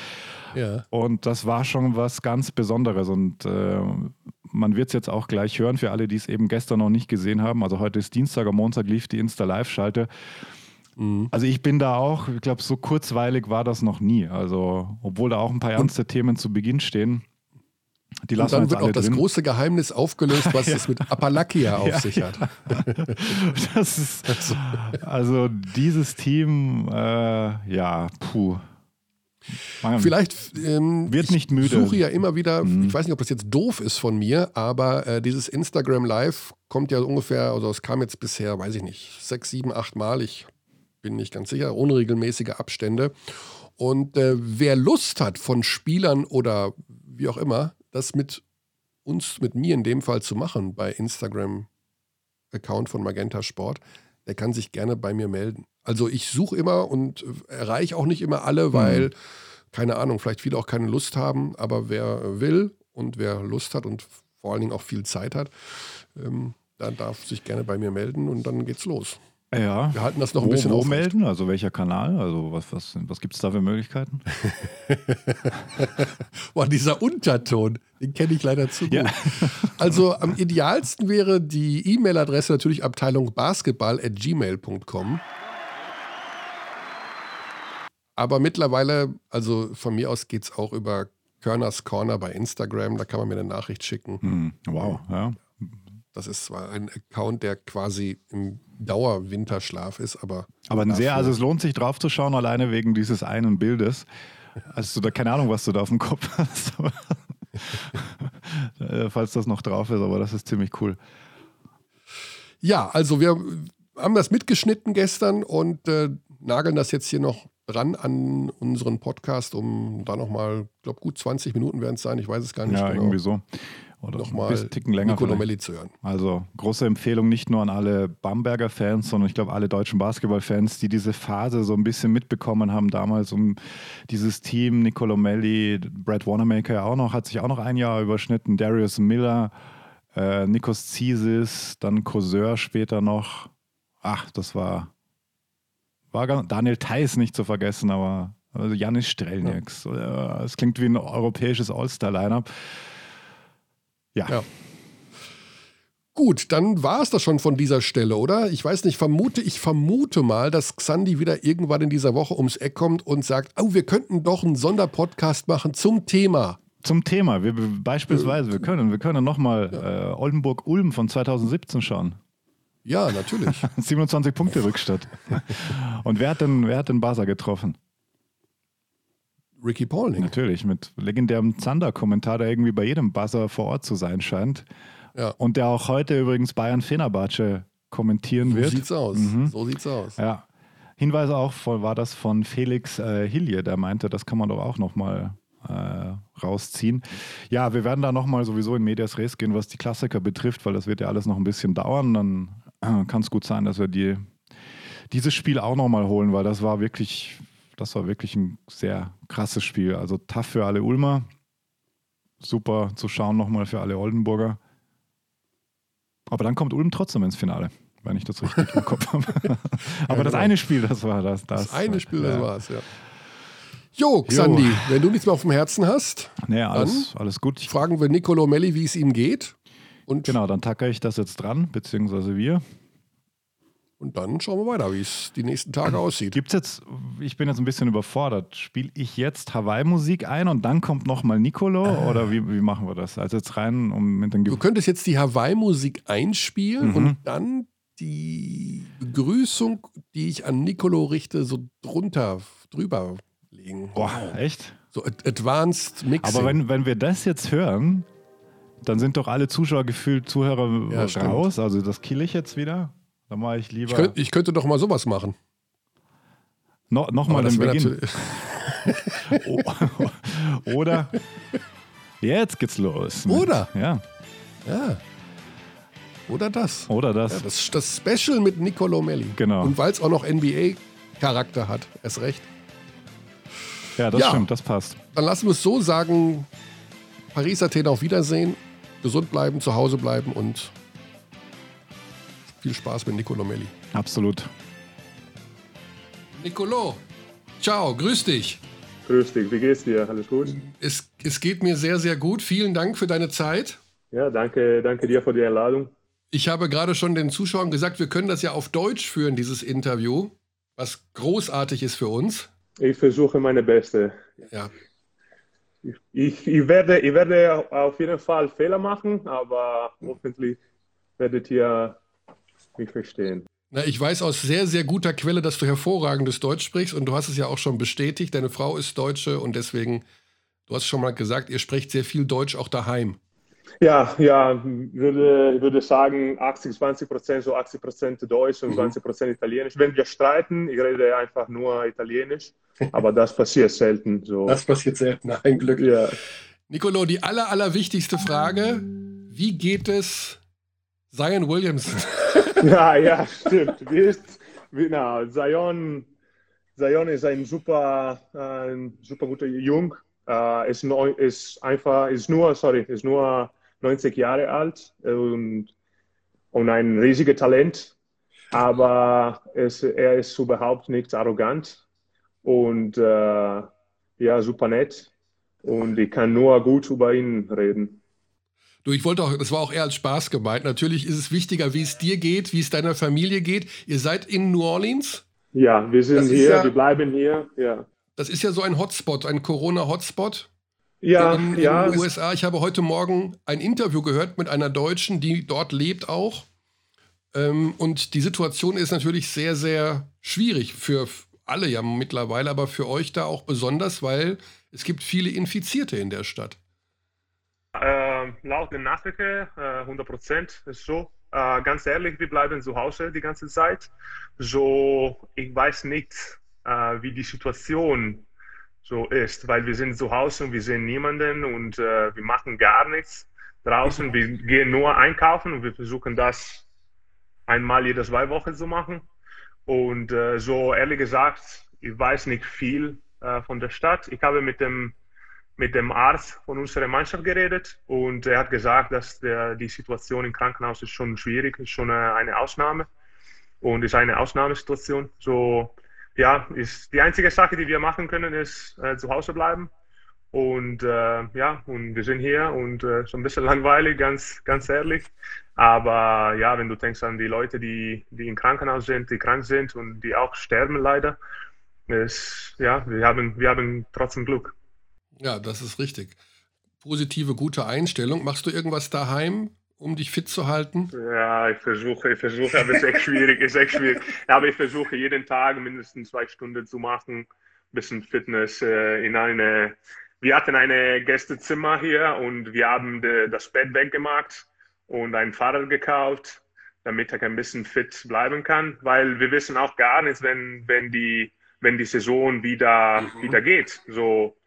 Ja. Und das war schon was ganz Besonderes. Und äh, man wird es jetzt auch gleich hören für alle, die es eben gestern noch nicht gesehen haben. Also heute ist Dienstag, am Montag lief die Insta-Live-Schalte. Mhm. Also ich bin da auch, ich glaube, so kurzweilig war das noch nie. Also obwohl da auch ein paar ernste Und Themen zu Beginn stehen. Die lassen und dann wird auch das große Geheimnis aufgelöst, was ja. es mit Apalakia auf ja, sich hat. das ist, also, also dieses Team, äh, ja, puh. Man Vielleicht ähm, wird nicht müde. Ich suche ja immer wieder, mhm. ich weiß nicht, ob das jetzt doof ist von mir, aber äh, dieses Instagram Live kommt ja ungefähr, also es kam jetzt bisher, weiß ich nicht, sechs, sieben, acht Mal, ich bin nicht ganz sicher, unregelmäßige Abstände. Und äh, wer Lust hat von Spielern oder wie auch immer, das mit uns, mit mir in dem Fall zu machen bei Instagram-Account von Magenta Sport, der kann sich gerne bei mir melden. Also ich suche immer und erreiche auch nicht immer alle, weil, mhm. keine Ahnung, vielleicht viele auch keine Lust haben, aber wer will und wer Lust hat und vor allen Dingen auch viel Zeit hat, ähm, der darf sich gerne bei mir melden und dann geht's los. Ja. Wir halten das noch ein wo, bisschen Wo melden? Also welcher Kanal? Also was, was, was gibt es da für Möglichkeiten? Boah, dieser Unterton, den kenne ich leider zu gut. Ja. also am idealsten wäre die E-Mail-Adresse natürlich Abteilung Basketball at gmail.com. Aber mittlerweile, also von mir aus geht es auch über Körners Corner bei Instagram, da kann man mir eine Nachricht schicken. Hm, wow, ja. Das ist zwar ein Account, der quasi im Dauerwinterschlaf ist, aber. Aber ein sehr, also es lohnt sich drauf zu schauen, alleine wegen dieses einen Bildes. Also da keine Ahnung, was du da auf dem Kopf hast. Falls das noch drauf ist, aber das ist ziemlich cool. Ja, also wir haben das mitgeschnitten gestern und äh, nageln das jetzt hier noch dran an unseren Podcast, um da nochmal, ich glaube, gut 20 Minuten werden es sein, ich weiß es gar nicht ja, genau. irgendwie so. Oder nochmal ein Ticken länger Nico Nomelli zu hören. Also große Empfehlung nicht nur an alle Bamberger Fans, sondern ich glaube alle deutschen Basketballfans, die diese Phase so ein bisschen mitbekommen haben damals um dieses Team, Nicolo Melli, Brad Wanamaker auch noch, hat sich auch noch ein Jahr überschnitten, Darius Miller, äh, Nikos Zisis, dann Courseur später noch. Ach, das war, war ganz, Daniel Theiss nicht zu vergessen, aber also Janis Strelnieks. Ja. Es klingt wie ein europäisches All-Star-Lineup. Ja. ja. Gut, dann war es das schon von dieser Stelle, oder? Ich weiß nicht, vermute, ich vermute mal, dass Xandi wieder irgendwann in dieser Woche ums Eck kommt und sagt, oh, wir könnten doch einen Sonderpodcast machen zum Thema. Zum Thema, wir, beispielsweise, wir können, wir können nochmal ja. äh, Oldenburg-Ulm von 2017 schauen. Ja, natürlich. 27 Punkte Rückstatt. und wer hat denn, wer hat denn Basa getroffen? Ricky Pauling. Natürlich, mit legendärem Zander-Kommentar, der irgendwie bei jedem Buzzer vor Ort zu sein scheint. Ja. Und der auch heute übrigens Bayern Fenerbahce kommentieren so wird. So sieht's aus. Mhm. So sieht's aus. Ja. Hinweise auch von, war das von Felix äh, Hilje, der meinte, das kann man doch auch nochmal äh, rausziehen. Ja, wir werden da nochmal sowieso in Medias Res gehen, was die Klassiker betrifft, weil das wird ja alles noch ein bisschen dauern. Dann äh, kann es gut sein, dass wir die, dieses Spiel auch nochmal holen, weil das war wirklich das war wirklich ein sehr krasses Spiel. Also tough für alle Ulmer. Super zu schauen nochmal für alle Oldenburger. Aber dann kommt Ulm trotzdem ins Finale, wenn ich das richtig im Kopf habe. Aber ja, das genau. eine Spiel, das war das. Das, das eine Spiel, das war es, ja. Jo, Xandi, jo. wenn du nichts mehr auf dem Herzen hast, nee, alles, alles gut. fragen wir Nicolo Melli, wie es ihm geht. Und genau, dann tackere ich das jetzt dran, beziehungsweise wir. Und dann schauen wir weiter, wie es die nächsten Tage aussieht. Gibt es jetzt, ich bin jetzt ein bisschen überfordert, spiele ich jetzt Hawaii-Musik ein und dann kommt nochmal Nicolo äh. oder wie, wie machen wir das? Also jetzt rein um mit den Du könntest jetzt die Hawaii-Musik einspielen mhm. und dann die Begrüßung, die ich an Nicolo richte, so drunter, drüber legen. Boah, echt? So Advanced Mixing. Aber wenn, wenn wir das jetzt hören, dann sind doch alle Zuschauer gefühlt Zuhörer ja, raus. Stimmt. Also das kill ich jetzt wieder. Dann mache ich lieber. Ich, könnt, ich, könnte doch mal sowas machen. No, Nochmal den Beginn. Oder jetzt geht's los. Oder? Ja. Ja. Oder das. Oder das. Ja, das, das Special mit Nicolo Melli. Genau. Und weil es auch noch NBA-Charakter hat. Erst recht. Ja, das ja. stimmt, das passt. Dann lassen wir es so sagen: Paris, Athen auf Wiedersehen. Gesund bleiben, zu Hause bleiben und viel Spaß mit Nicolo Melli. Absolut. Nicolo, ciao, grüß dich. Grüß dich, wie geht's dir? Alles gut? Es, es geht mir sehr, sehr gut. Vielen Dank für deine Zeit. Ja, danke, danke dir für die Einladung. Ich habe gerade schon den Zuschauern gesagt, wir können das ja auf Deutsch führen, dieses Interview, was großartig ist für uns. Ich versuche meine Beste. Ja. Ich, ich, werde, ich werde auf jeden Fall Fehler machen, aber hoffentlich werdet ihr mich verstehen. Na, ich weiß aus sehr, sehr guter Quelle, dass du hervorragendes Deutsch sprichst und du hast es ja auch schon bestätigt. Deine Frau ist Deutsche und deswegen, du hast schon mal gesagt, ihr sprecht sehr viel Deutsch auch daheim. Ja, ja, würde, würde sagen 80, 20 Prozent, so 80 Prozent Deutsch und mhm. 20 Prozent Italienisch. Wenn wir streiten, ich rede einfach nur Italienisch, aber das passiert selten. So. Das passiert selten, ein Glück. Ja. Nicolo, die aller, allerwichtigste Frage, wie geht es Zion Williamson. ja, ja, stimmt. Wie ist, na, Zion, Zion ist ein super, ein super guter Jung. Uh, ist, neu, ist einfach, ist nur, sorry, ist nur 90 Jahre alt und, und ein riesiges Talent. Aber es, er ist überhaupt nicht arrogant und uh, ja, super nett. Und ich kann nur gut über ihn reden. Du, ich wollte auch, das war auch eher als Spaß gemeint. Natürlich ist es wichtiger, wie es dir geht, wie es deiner Familie geht. Ihr seid in New Orleans? Ja, wir sind das hier, ja, wir bleiben hier, ja. Das ist ja so ein Hotspot, ein Corona-Hotspot. Ja, in, in ja. den USA. Ich habe heute Morgen ein Interview gehört mit einer Deutschen, die dort lebt auch. Ähm, und die Situation ist natürlich sehr, sehr schwierig für alle ja mittlerweile, aber für euch da auch besonders, weil es gibt viele Infizierte in der Stadt. Äh, laut den Nachrichten äh, 100 Prozent so. Äh, ganz ehrlich, wir bleiben zu Hause die ganze Zeit. So, ich weiß nicht, äh, wie die Situation so ist, weil wir sind zu Hause und wir sehen niemanden und äh, wir machen gar nichts draußen. Wir gehen nur einkaufen und wir versuchen das einmal jede zwei Wochen zu machen. Und äh, so ehrlich gesagt, ich weiß nicht viel äh, von der Stadt. Ich habe mit dem mit dem Arzt von unserer Mannschaft geredet und er hat gesagt, dass der, die Situation im Krankenhaus ist schon schwierig, ist schon eine, eine Ausnahme und ist eine Ausnahmesituation. So, ja, ist die einzige Sache, die wir machen können, ist äh, zu Hause bleiben. Und äh, ja, und wir sind hier und äh, so ein bisschen langweilig, ganz, ganz ehrlich. Aber ja, wenn du denkst an die Leute, die, die im Krankenhaus sind, die krank sind und die auch sterben leider, ist, ja, wir haben, wir haben trotzdem Glück. Ja, das ist richtig. Positive, gute Einstellung. Machst du irgendwas daheim, um dich fit zu halten? Ja, ich versuche, ich versuche, aber es ist echt schwierig, ist echt schwierig. Aber ich versuche jeden Tag mindestens zwei Stunden zu machen, ein bisschen Fitness äh, in eine. Wir hatten ein Gästezimmer hier und wir haben de, das Bett weggemacht und ein Fahrrad gekauft, damit ich ein bisschen fit bleiben kann, weil wir wissen auch gar nicht, wenn, wenn die, wenn die Saison wieder, mhm. wieder geht. So,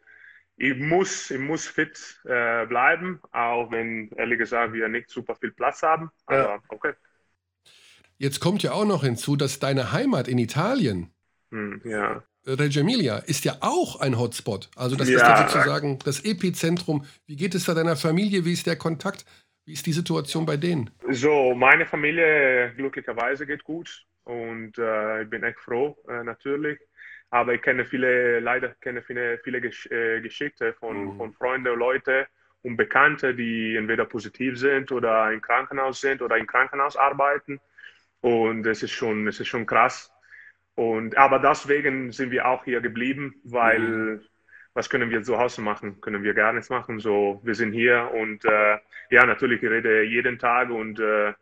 ich muss, ich muss fit äh, bleiben, auch wenn ehrlich gesagt wir nicht super viel Platz haben. Aber ja. okay. Jetzt kommt ja auch noch hinzu, dass deine Heimat in Italien, hm, ja. Reggio Emilia, ist ja auch ein Hotspot. Also das ja. ist ja sozusagen das Epizentrum. Wie geht es da deiner Familie? Wie ist der Kontakt? Wie ist die Situation bei denen? So, meine Familie glücklicherweise geht gut und äh, ich bin echt froh, äh, natürlich. Aber ich kenne viele, leider kenne viele, viele Gesch äh, Geschichten von, mhm. von Freunden und Leuten und Bekannten, die entweder positiv sind oder im Krankenhaus sind oder im Krankenhaus arbeiten. Und es ist schon, es ist schon krass. Und, aber deswegen sind wir auch hier geblieben, weil mhm. was können wir zu Hause machen? Können wir gar nichts machen. So, wir sind hier und äh, ja, natürlich, ich rede jeden Tag und äh,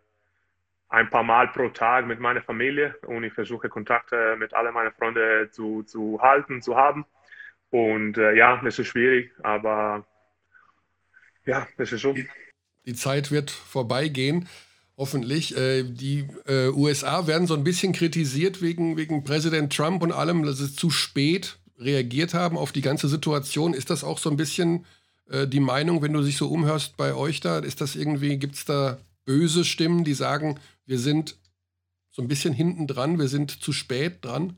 ein paar Mal pro Tag mit meiner Familie und ich versuche Kontakte mit allen meinen Freunden zu, zu halten, zu haben. Und äh, ja, das ist schwierig, aber ja, das ist so. Die Zeit wird vorbeigehen, hoffentlich. Äh, die äh, USA werden so ein bisschen kritisiert wegen, wegen Präsident Trump und allem, dass sie zu spät reagiert haben auf die ganze Situation. Ist das auch so ein bisschen äh, die Meinung, wenn du dich so umhörst bei euch da? Ist das irgendwie, gibt es da böse Stimmen, die sagen, wir sind so ein bisschen hinten dran, wir sind zu spät dran?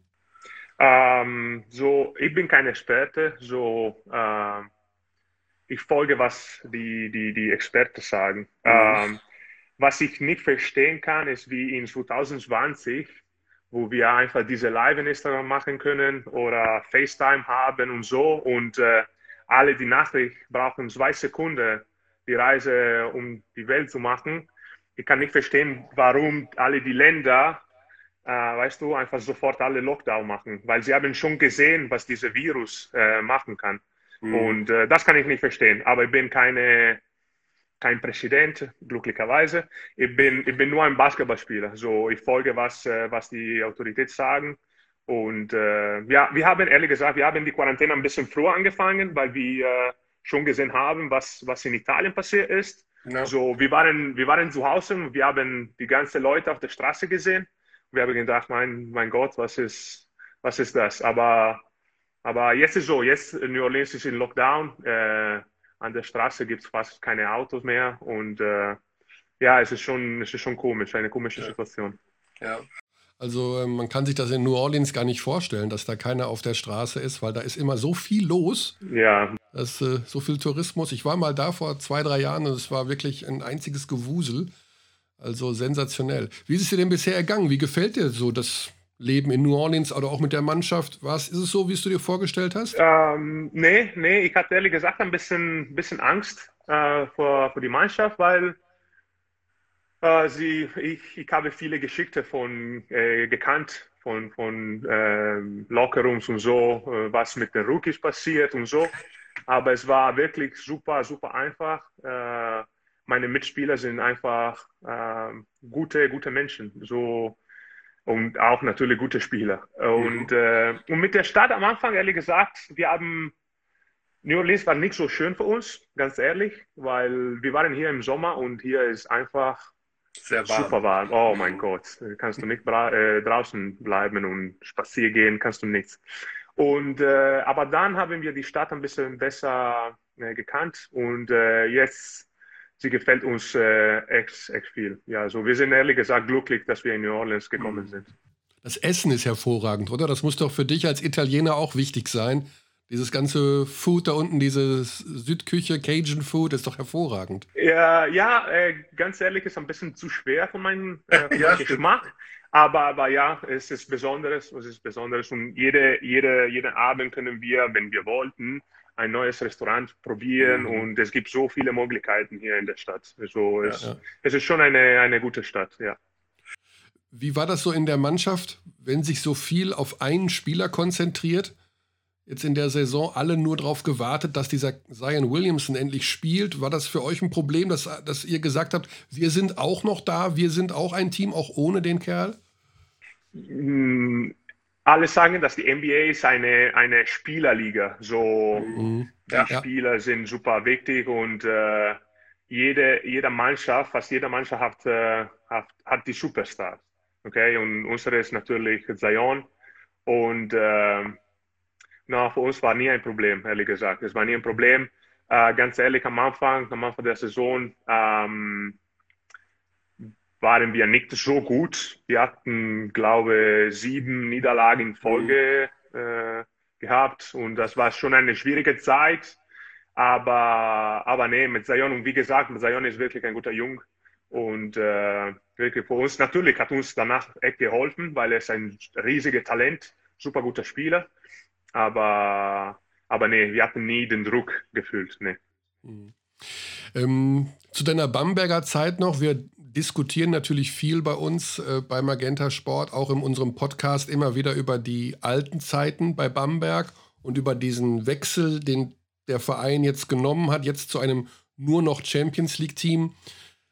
Ähm, so, ich bin kein Experte, so äh, ich folge, was die, die, die Experten sagen. Mhm. Ähm, was ich nicht verstehen kann, ist wie in 2020, wo wir einfach diese Live in Instagram machen können oder FaceTime haben und so und äh, alle die Nachricht brauchen zwei Sekunden, die Reise um die Welt zu machen ich kann nicht verstehen, warum alle die Länder, äh, weißt du, einfach sofort alle Lockdown machen, weil sie haben schon gesehen, was dieser Virus äh, machen kann. Mhm. Und äh, das kann ich nicht verstehen. Aber ich bin keine, kein Präsident, glücklicherweise. Ich bin, ich bin nur ein Basketballspieler. So, ich folge, was, äh, was die Autoritäten sagen. Und äh, ja, wir haben ehrlich gesagt, wir haben die Quarantäne ein bisschen früher angefangen, weil wir äh, schon gesehen haben, was, was in Italien passiert ist. Ja. So, wir waren, wir waren zu Hause und wir haben die ganzen Leute auf der Straße gesehen. Wir haben gedacht, mein, mein Gott, was ist, was ist das? Aber, aber jetzt ist so, jetzt New Orleans ist in Lockdown. Äh, an der Straße gibt es fast keine Autos mehr und äh, ja, es ist schon, es ist schon komisch, eine komische ja. Situation. Ja. Also ähm, man kann sich das in New Orleans gar nicht vorstellen, dass da keiner auf der Straße ist, weil da ist immer so viel los. Ja. Das, äh, so viel Tourismus. Ich war mal da vor zwei, drei Jahren und es war wirklich ein einziges Gewusel. Also sensationell. Wie ist es dir denn bisher ergangen? Wie gefällt dir so das Leben in New Orleans oder auch mit der Mannschaft? Was ist es so, wie es du dir vorgestellt hast? Ähm, nee, nee, ich hatte ehrlich gesagt ein bisschen, bisschen Angst äh, vor, vor die Mannschaft, weil äh, sie, ich, ich habe viele Geschichten von, äh, gekannt von, von äh, Lockerrooms und so, äh, was mit den Rookies passiert und so. Aber es war wirklich super, super einfach. Äh, meine Mitspieler sind einfach äh, gute, gute Menschen. So, und auch natürlich gute Spieler. Und, mhm. äh, und mit der Stadt am Anfang, ehrlich gesagt, wir haben New Orleans war nicht so schön für uns, ganz ehrlich, weil wir waren hier im Sommer und hier ist einfach Sehr warm. super warm. Oh mein Gott, kannst du nicht äh, draußen bleiben und spazieren gehen, kannst du nichts. Und äh, aber dann haben wir die Stadt ein bisschen besser äh, gekannt und äh, jetzt sie gefällt uns äh, echt, echt viel. Ja, also wir sind ehrlich gesagt glücklich, dass wir in New Orleans gekommen mhm. sind. Das Essen ist hervorragend, oder? Das muss doch für dich als Italiener auch wichtig sein. Dieses ganze Food da unten, diese Südküche, Cajun Food, ist doch hervorragend. Ja, ja äh, ganz ehrlich, ist ein bisschen zu schwer für meinen äh, ja, Geschmack. Aber, aber ja, es ist Besonderes, es ist Besonderes. Und jede, jede, jeden Abend können wir, wenn wir wollten, ein neues Restaurant probieren. Mhm. Und es gibt so viele Möglichkeiten hier in der Stadt. Also es, ja. es ist schon eine, eine gute Stadt, ja. Wie war das so in der Mannschaft, wenn sich so viel auf einen Spieler konzentriert? Jetzt in der Saison alle nur darauf gewartet, dass dieser Zion Williamson endlich spielt. War das für euch ein Problem, dass, dass ihr gesagt habt, wir sind auch noch da, wir sind auch ein Team, auch ohne den Kerl? Mm, alle sagen, dass die NBA ist eine, eine Spielerliga. So, mhm. die ja, Spieler ja. sind super wichtig und äh, jede, jede Mannschaft, fast jede Mannschaft hat, äh, hat, hat die Superstars. Okay, und unsere ist natürlich Zion. Und äh, na, für uns war nie ein Problem, ehrlich gesagt. Es war nie ein Problem. Äh, ganz ehrlich, am Anfang, am Anfang der Saison ähm, waren wir nicht so gut. Wir hatten, glaube ich, sieben Niederlagen in Folge äh, gehabt und das war schon eine schwierige Zeit. Aber, aber nee, mit Zion und wie gesagt, mit Zion ist wirklich ein guter Jung und äh, wirklich für uns natürlich hat uns danach echt geholfen, weil er ist ein riesiges Talent, super guter Spieler. Aber, aber nee, wir hatten nie den Druck gefühlt. Nee. Mhm. Ähm, zu deiner Bamberger Zeit noch. Wir diskutieren natürlich viel bei uns äh, bei Magenta Sport, auch in unserem Podcast immer wieder über die alten Zeiten bei Bamberg und über diesen Wechsel, den der Verein jetzt genommen hat, jetzt zu einem nur noch Champions League Team.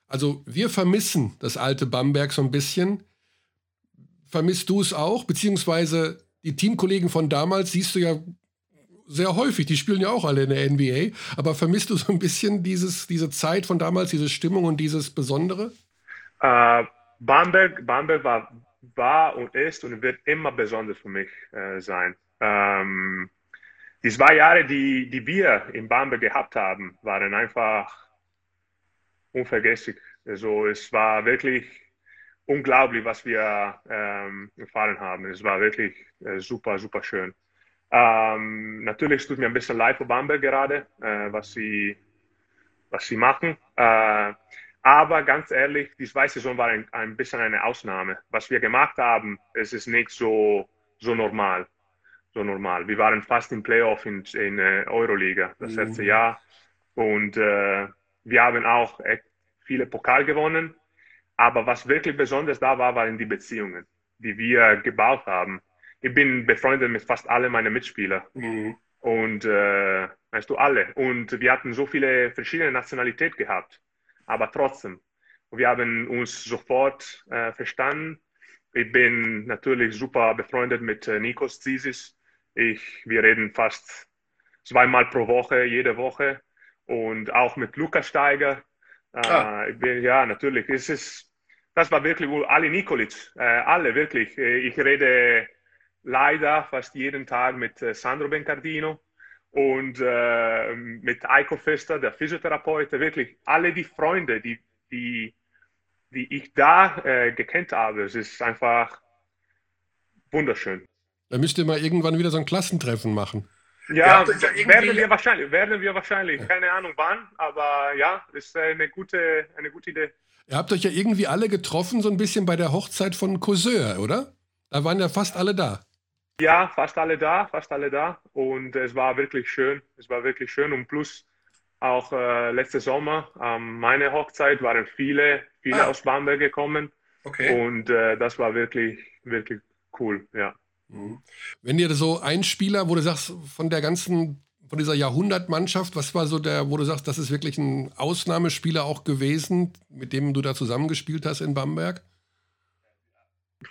Also wir vermissen das alte Bamberg so ein bisschen. Vermisst du es auch? Beziehungsweise die Teamkollegen von damals siehst du ja sehr häufig, die spielen ja auch alle in der NBA, aber vermisst du so ein bisschen dieses, diese Zeit von damals, diese Stimmung und dieses Besondere? Äh, Bamberg, Bamberg war, war und ist und wird immer besonders für mich äh, sein. Ähm, die zwei Jahre, die, die wir in Bamberg gehabt haben, waren einfach unvergesslich. Also es war wirklich unglaublich, was wir ähm, erfahren haben. Es war wirklich äh, super, super schön. Ähm, natürlich tut mir ein bisschen leid für Bamberg gerade, äh, was, sie, was sie machen. Äh, aber ganz ehrlich, die zweite Saison war ein, ein bisschen eine Ausnahme. Was wir gemacht haben, es ist nicht so, so normal. So normal. Wir waren fast im Playoff in, in äh, Euroliga das mhm. letzte Jahr. Und äh, wir haben auch echt viele Pokal gewonnen. Aber was wirklich besonders da war, waren die Beziehungen, die wir gebaut haben. Ich bin befreundet mit fast allen meiner Mitspieler. Mhm. Und äh, weißt du, alle. Und wir hatten so viele verschiedene Nationalitäten gehabt. Aber trotzdem. Wir haben uns sofort äh, verstanden. Ich bin natürlich super befreundet mit äh, Nikos Zisis. Ich, wir reden fast zweimal pro Woche, jede Woche. Und auch mit Lukas Steiger. Äh, ah. bin, ja, natürlich. Es ist das war wirklich wohl Ali Nikolic, äh, alle wirklich. Äh, ich rede leider fast jeden Tag mit äh, Sandro Bencardino und äh, mit Eiko Fester, der Physiotherapeut, wirklich alle die Freunde, die, die, die ich da äh, gekannt habe. Es ist einfach wunderschön. Da müsst ihr mal irgendwann wieder so ein Klassentreffen machen. Ja, ja werden wir wahrscheinlich, werden wir wahrscheinlich. Keine Ahnung wann, aber ja, ist eine gute, eine gute Idee. Ihr habt euch ja irgendwie alle getroffen, so ein bisschen bei der Hochzeit von Cousin, oder? Da waren ja fast alle da. Ja, fast alle da, fast alle da. Und es war wirklich schön. Es war wirklich schön. Und plus auch äh, letzte Sommer, ähm, meine Hochzeit, waren viele, viele ah. aus Bamberg gekommen. Okay. Und äh, das war wirklich, wirklich cool, ja. Mhm. Wenn dir so ein Spieler, wo du sagst, von der ganzen, von dieser Jahrhundertmannschaft, was war so der, wo du sagst, das ist wirklich ein Ausnahmespieler auch gewesen, mit dem du da zusammengespielt hast in Bamberg?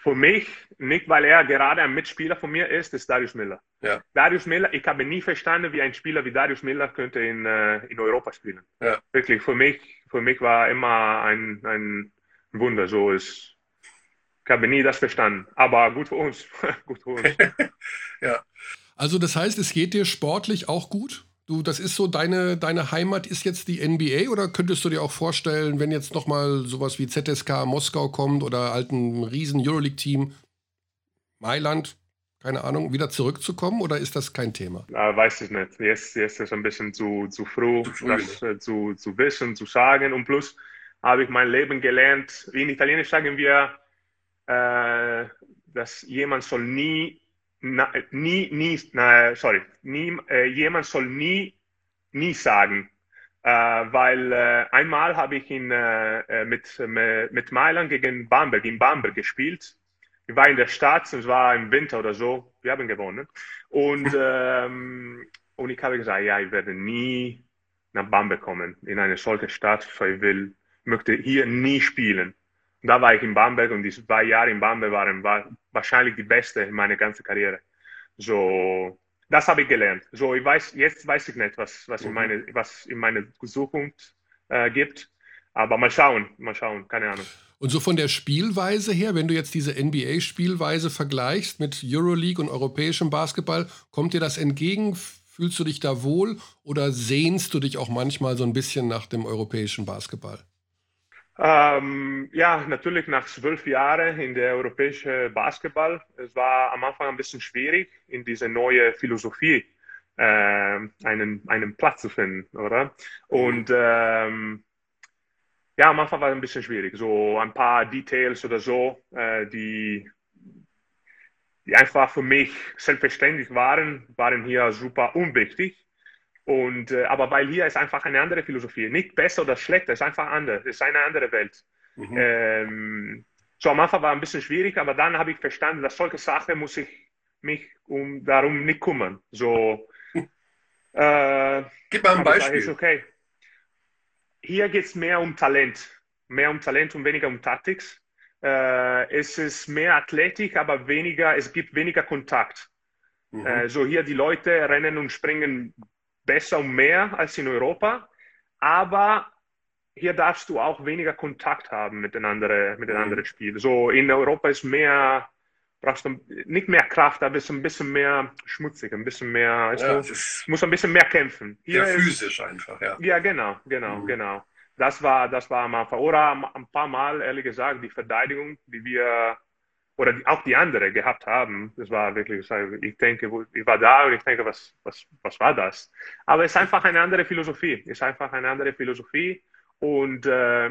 Für mich, nicht weil er gerade ein Mitspieler von mir ist, ist Darius Miller. Ja. Darius Miller, ich habe nie verstanden, wie ein Spieler wie Darius Miller könnte in, äh, in Europa spielen. Ja. Wirklich, für mich, für mich war immer ein, ein Wunder. So ist, ich habe nie das verstanden. Aber gut für uns. gut für uns. ja. Also das heißt, es geht dir sportlich auch gut? Du, das ist so, deine, deine Heimat ist jetzt die NBA oder könntest du dir auch vorstellen, wenn jetzt nochmal sowas wie ZSK Moskau kommt oder halt ein riesen Euroleague-Team, Mailand, keine Ahnung, wieder zurückzukommen oder ist das kein Thema? Na, weiß ich nicht. Jetzt, jetzt ist es ein bisschen zu, zu früh, zu, früh, das ne? zu, zu wissen, zu sagen. Und plus habe ich mein Leben gelernt, wie in Italienisch sagen wir, äh, dass jemand soll nie na, nie, nie, na, sorry, nie, äh, jemand soll nie, nie sagen, äh, weil äh, einmal habe ich in, äh, äh, mit, mit Mailand gegen Bamberg, in Bamberg gespielt. Ich war in der Stadt, es war im Winter oder so, wir haben gewonnen. Und, ähm, und ich habe gesagt, ja, ich werde nie nach Bamberg kommen, in eine solche Stadt, weil ich will, möchte hier nie spielen. Da war ich in Bamberg und die zwei Jahre in Bamberg waren war wahrscheinlich die beste in meiner ganzen Karriere. So, das habe ich gelernt. So, ich weiß, jetzt weiß ich nicht, was, was, in, mhm. meine, was in meiner Zukunft äh, gibt. Aber mal schauen, mal schauen, keine Ahnung. Und so von der Spielweise her, wenn du jetzt diese NBA-Spielweise vergleichst mit Euroleague und europäischem Basketball, kommt dir das entgegen? Fühlst du dich da wohl oder sehnst du dich auch manchmal so ein bisschen nach dem europäischen Basketball? Ähm, ja, natürlich nach zwölf Jahren in der europäischen Basketball. Es war am Anfang ein bisschen schwierig, in diese neue Philosophie äh, einen, einen Platz zu finden, oder? Und ähm, ja, am Anfang war es ein bisschen schwierig. So ein paar Details oder so, äh, die, die einfach für mich selbstverständlich waren, waren hier super unwichtig. Und, äh, aber weil hier ist einfach eine andere Philosophie. Nicht besser oder schlechter, es ist einfach anders. Es ist eine andere Welt. Mhm. Ähm, so am Anfang war ein bisschen schwierig, aber dann habe ich verstanden, dass solche Sachen muss ich mich um, darum nicht kümmern. So, äh, Gib mal ein Beispiel. Ist okay. Hier geht es mehr um Talent. Mehr um Talent und weniger um Taktik. Äh, es ist mehr Athletik, aber weniger, es gibt weniger Kontakt. Mhm. Äh, so hier die Leute rennen und springen besser und mehr als in Europa, aber hier darfst du auch weniger Kontakt haben mit den anderen, mit den mhm. anderen Spielen. So in Europa ist mehr, brauchst du nicht mehr Kraft, aber ist ein bisschen mehr schmutzig, ein bisschen mehr, ja, du, musst ein bisschen mehr kämpfen. Hier ja, physisch einfach, ja. Ja, genau, genau, mhm. genau. Das war, das war am Anfang. Oder ein paar Mal, ehrlich gesagt, die Verteidigung, die wir oder die, auch die andere gehabt haben. Das war wirklich, ich denke, ich war da und ich denke, was, was, was war das? Aber es ist einfach eine andere Philosophie. Es ist einfach eine andere Philosophie. Und äh,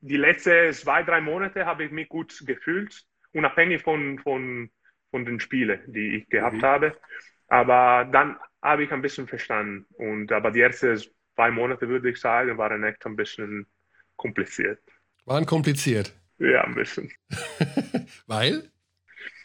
die letzten zwei, drei Monate habe ich mich gut gefühlt, unabhängig von, von, von den Spielen, die ich gehabt mhm. habe. Aber dann habe ich ein bisschen verstanden. Und aber die ersten zwei Monate, würde ich sagen, waren echt ein bisschen kompliziert. Waren kompliziert. Ja, ein bisschen. weil?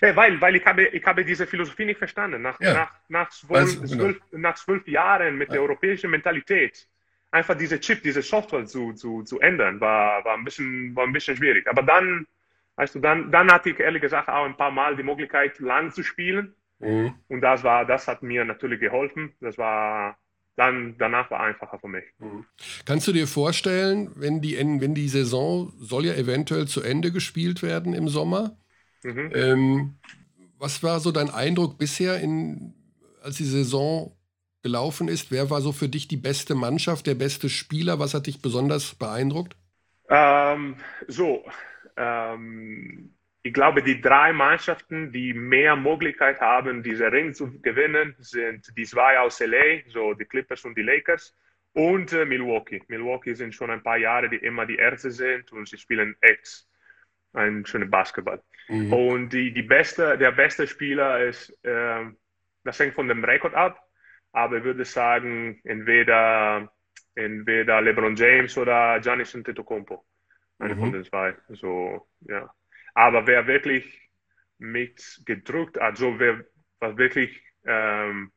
Ja, weil, weil ich habe, ich habe diese Philosophie nicht verstanden. Nach, ja. nach, nach, zwölf, genau. zwölf, nach zwölf Jahren mit ja. der europäischen Mentalität, einfach diese Chip, diese Software zu, zu, zu ändern, war, war, ein bisschen, war ein bisschen schwierig. Aber dann, weißt du, dann, dann hatte ich ehrlich gesagt auch ein paar Mal die Möglichkeit, lang zu spielen. Mhm. Und das war, das hat mir natürlich geholfen. Das war, dann danach war einfacher für mich. Mhm. Kannst du dir vorstellen, wenn die, wenn die Saison soll ja eventuell zu Ende gespielt werden im Sommer? Mhm. Ähm, was war so dein Eindruck bisher, in, als die Saison gelaufen ist? Wer war so für dich die beste Mannschaft, der beste Spieler? Was hat dich besonders beeindruckt? Ähm, so, ähm, ich glaube, die drei Mannschaften, die mehr Möglichkeit haben, diese Ring zu gewinnen, sind die zwei aus LA, so die Clippers und die Lakers, und äh, Milwaukee. Milwaukee sind schon ein paar Jahre, die immer die Erste sind und sie spielen echt einen schönen Basketball. Mhm. Und die, die beste, der beste Spieler ist, äh, das hängt von dem Rekord ab, aber ich würde sagen, entweder, entweder LeBron James oder Giannis Antetokounmpo. Eine mhm. von den zwei. So, ja. Aber wer wirklich mich gedrückt hat, so was wirklich ähm,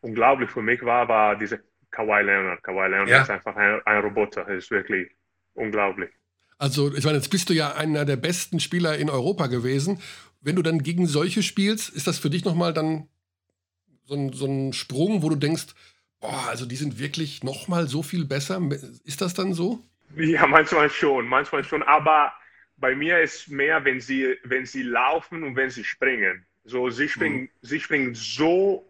unglaublich für mich war, war diese Kawhi Leonard. Kawhi Leonard ja. ist einfach ein, ein Roboter, ist wirklich unglaublich. Also, ich meine, jetzt bist du ja einer der besten Spieler in Europa gewesen. Wenn du dann gegen solche spielst, ist das für dich nochmal dann so ein, so ein Sprung, wo du denkst, boah, also die sind wirklich nochmal so viel besser? Ist das dann so? Ja, manchmal schon, manchmal schon. Aber bei mir ist mehr, wenn sie, wenn sie laufen und wenn sie springen. So, sie springen, mhm. sie springen so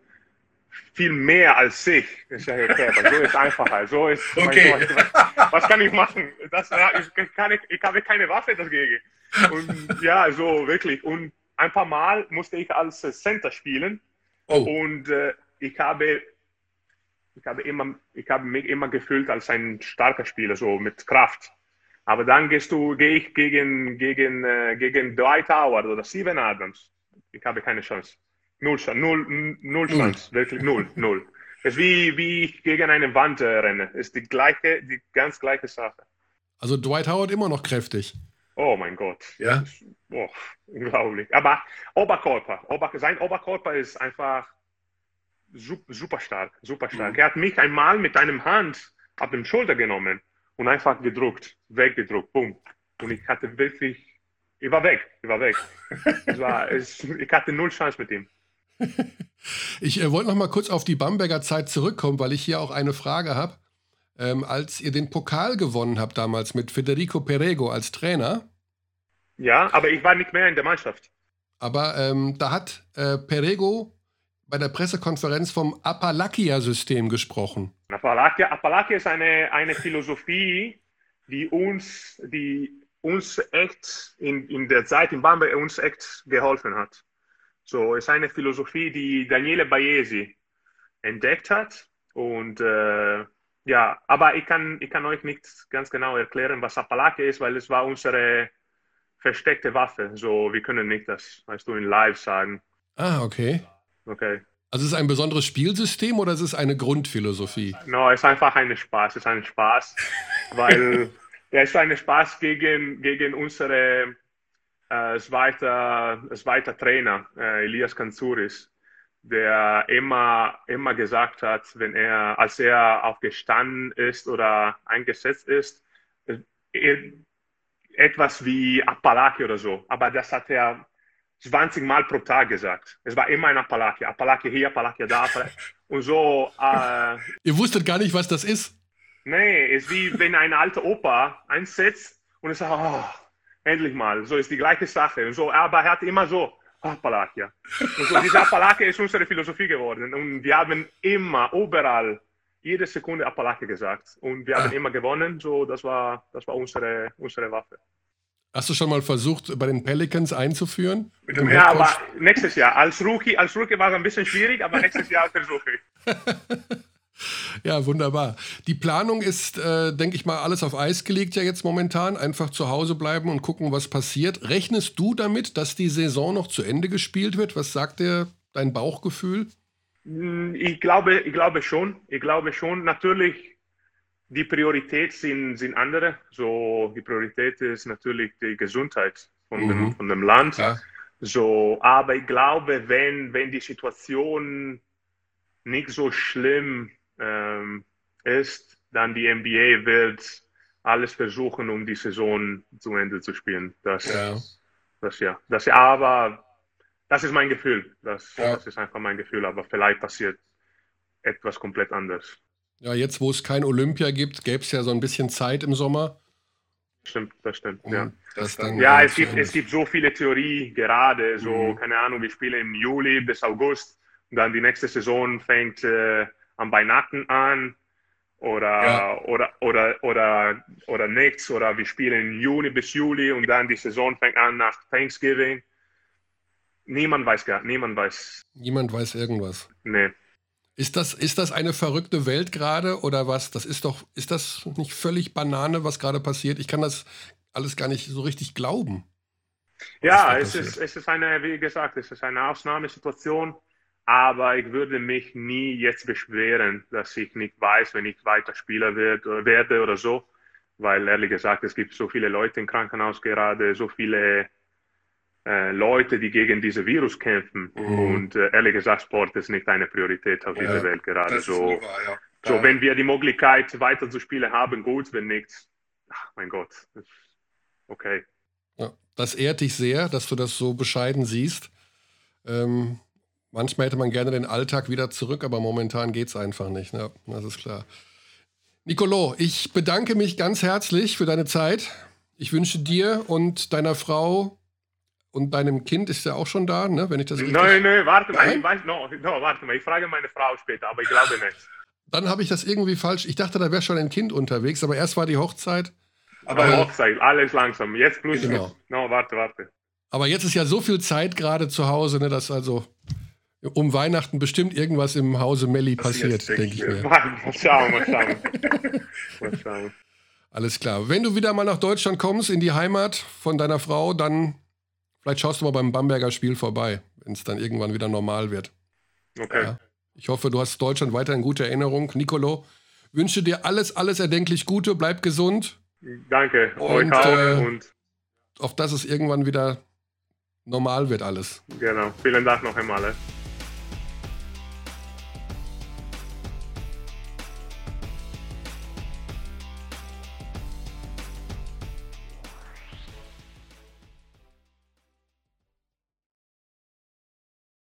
viel mehr als ich. Ich sage, okay, so ist einfacher. So ist, okay. was, was, kann ich machen? Das, ich, kann ich, ich habe keine Waffe dagegen. Und ja, so wirklich. Und ein paar Mal musste ich als Center spielen. Oh. Und äh, ich habe ich habe immer, ich habe mich immer gefühlt als ein starker Spieler, so mit Kraft. Aber dann gehst du, gehe ich gegen, gegen, äh, gegen Dwight Howard oder Steven Adams. Ich habe keine Chance. Null, null, null Chance, wirklich null, null. Es ist wie, wie ich gegen eine Wand äh, renne. Es ist die gleiche, die ganz gleiche Sache. Also Dwight Howard immer noch kräftig. Oh mein Gott. Ja. oh, unglaublich. Aber Oberkörper, Ober, sein Oberkörper ist einfach super stark, super stark. Mhm. Er hat mich einmal mit einem Hand auf dem Schulter genommen und einfach gedruckt, weggedruckt, bumm. Und ich hatte wirklich, ich war weg, ich war weg. es war, es, ich hatte null Chance mit ihm. ich äh, wollte noch mal kurz auf die Bamberger Zeit zurückkommen, weil ich hier auch eine Frage habe. Ähm, als ihr den Pokal gewonnen habt damals mit Federico Perego als Trainer. Ja, aber ich war nicht mehr in der Mannschaft. Aber ähm, da hat äh, Perego bei der Pressekonferenz vom Appalachia-System gesprochen. Appalachia, Appalachia ist eine, eine Philosophie, die uns, die uns echt in, in der Zeit in Bamberg uns echt geholfen hat. So ist eine Philosophie, die Daniele Baesi entdeckt hat. Und äh, ja, aber ich kann, ich kann euch nicht ganz genau erklären, was Appalachia ist, weil es war unsere versteckte Waffe. So, wir können nicht das, weißt du, in Live sagen. Ah, okay. Okay. Also ist es ein besonderes Spielsystem oder ist es eine Grundphilosophie? No, es ist einfach ein Spaß. Es ist ein Spaß, weil ja, es ist ein Spaß gegen, gegen unsere äh, zweiter, zweiter Trainer, äh, Elias Kanzouris, der immer, immer gesagt hat, wenn er, als er aufgestanden ist oder eingesetzt ist, äh, etwas wie Appalachia oder so. Aber das hat er 20 Mal pro Tag gesagt. Es war immer ein Appalachia. Appalachia hier, Appalachia da. Und so. Äh, Ihr wusstet gar nicht, was das ist? Nee, es ist wie wenn ein alter Opa einsetzt und es sagt, oh, endlich mal. So ist die gleiche Sache. Und so, aber er hat immer so, Appalachia. Und so, diese Appalachia ist unsere Philosophie geworden. Und wir haben immer, überall, jede Sekunde Appalachia gesagt. Und wir haben ah. immer gewonnen. So, das war, das war unsere, unsere Waffe. Hast du schon mal versucht, bei den Pelicans einzuführen? Ja, aber nächstes Jahr. Als Rookie, als Rookie war es ein bisschen schwierig, aber nächstes Jahr versuche ich. ja, wunderbar. Die Planung ist, äh, denke ich mal, alles auf Eis gelegt ja jetzt momentan. Einfach zu Hause bleiben und gucken, was passiert. Rechnest du damit, dass die Saison noch zu Ende gespielt wird? Was sagt dir dein Bauchgefühl? Hm, ich glaube, ich glaube schon. Ich glaube schon. Natürlich die Priorität sind, sind andere. So, die Priorität ist natürlich die Gesundheit von, mhm. dem, von dem Land. Ja. So, aber ich glaube, wenn, wenn die Situation nicht so schlimm ähm, ist, dann die NBA wird alles versuchen, um die Saison zu Ende zu spielen. Das, ja. das ja. Das, aber das ist mein Gefühl. Das, ja. das ist einfach mein Gefühl. Aber vielleicht passiert etwas komplett anderes. Ja, jetzt, wo es kein Olympia gibt, gäbe es ja so ein bisschen Zeit im Sommer. Stimmt, das stimmt, ja. Das ja, es gibt, es gibt so viele Theorie gerade, so, mhm. keine Ahnung, wir spielen im Juli bis August und dann die nächste Saison fängt äh, am Weihnachten an oder, ja. oder, oder, oder, oder nichts oder wir spielen Juni bis Juli und dann die Saison fängt an nach Thanksgiving. Niemand weiß gar, niemand weiß. Niemand weiß irgendwas. Nee. Ist das, ist das eine verrückte Welt gerade oder was? Das ist doch, ist das nicht völlig Banane, was gerade passiert? Ich kann das alles gar nicht so richtig glauben. Ja, es ist, es ist eine, wie gesagt, es ist eine Ausnahmesituation, aber ich würde mich nie jetzt beschweren, dass ich nicht weiß, wenn ich weiter Spieler wird, werde oder so, weil ehrlich gesagt, es gibt so viele Leute im Krankenhaus gerade, so viele äh, Leute, die gegen dieses Virus kämpfen. Mhm. Und äh, ehrlich gesagt, Sport ist nicht eine Priorität auf dieser ja, Welt gerade. So, wahr, ja. so, wenn wir die Möglichkeit weiter zu spielen haben, gut, wenn nicht, ach mein Gott, okay. Ja, das ehrt dich sehr, dass du das so bescheiden siehst. Ähm, manchmal hätte man gerne den Alltag wieder zurück, aber momentan geht es einfach nicht. Ne? Das ist klar. Nicolo, ich bedanke mich ganz herzlich für deine Zeit. Ich wünsche dir und deiner Frau und deinem Kind ist ja auch schon da, ne? Wenn ich das richtig Nein, nein, warte mal, ich weiß, no, no, warte mal, ich frage meine Frau später, aber ich glaube nicht. Dann habe ich das irgendwie falsch. Ich dachte, da wäre schon ein Kind unterwegs, aber erst war die Hochzeit. Aber äh, Hochzeit, alles langsam. Jetzt plus genau. No, warte, warte. Aber jetzt ist ja so viel Zeit gerade zu Hause, ne, dass also um Weihnachten bestimmt irgendwas im Hause Melli passiert, denke ich mir. Mal schauen, mal schauen. mal schauen. Alles klar. Wenn du wieder mal nach Deutschland kommst, in die Heimat von deiner Frau, dann vielleicht schaust du mal beim Bamberger Spiel vorbei, wenn es dann irgendwann wieder normal wird. Okay. Ja. Ich hoffe, du hast Deutschland weiter in guter Erinnerung. Nicolo, wünsche dir alles, alles erdenklich Gute, bleib gesund. Danke, und, äh, und auf dass es irgendwann wieder normal wird alles. Genau. Vielen Dank noch einmal.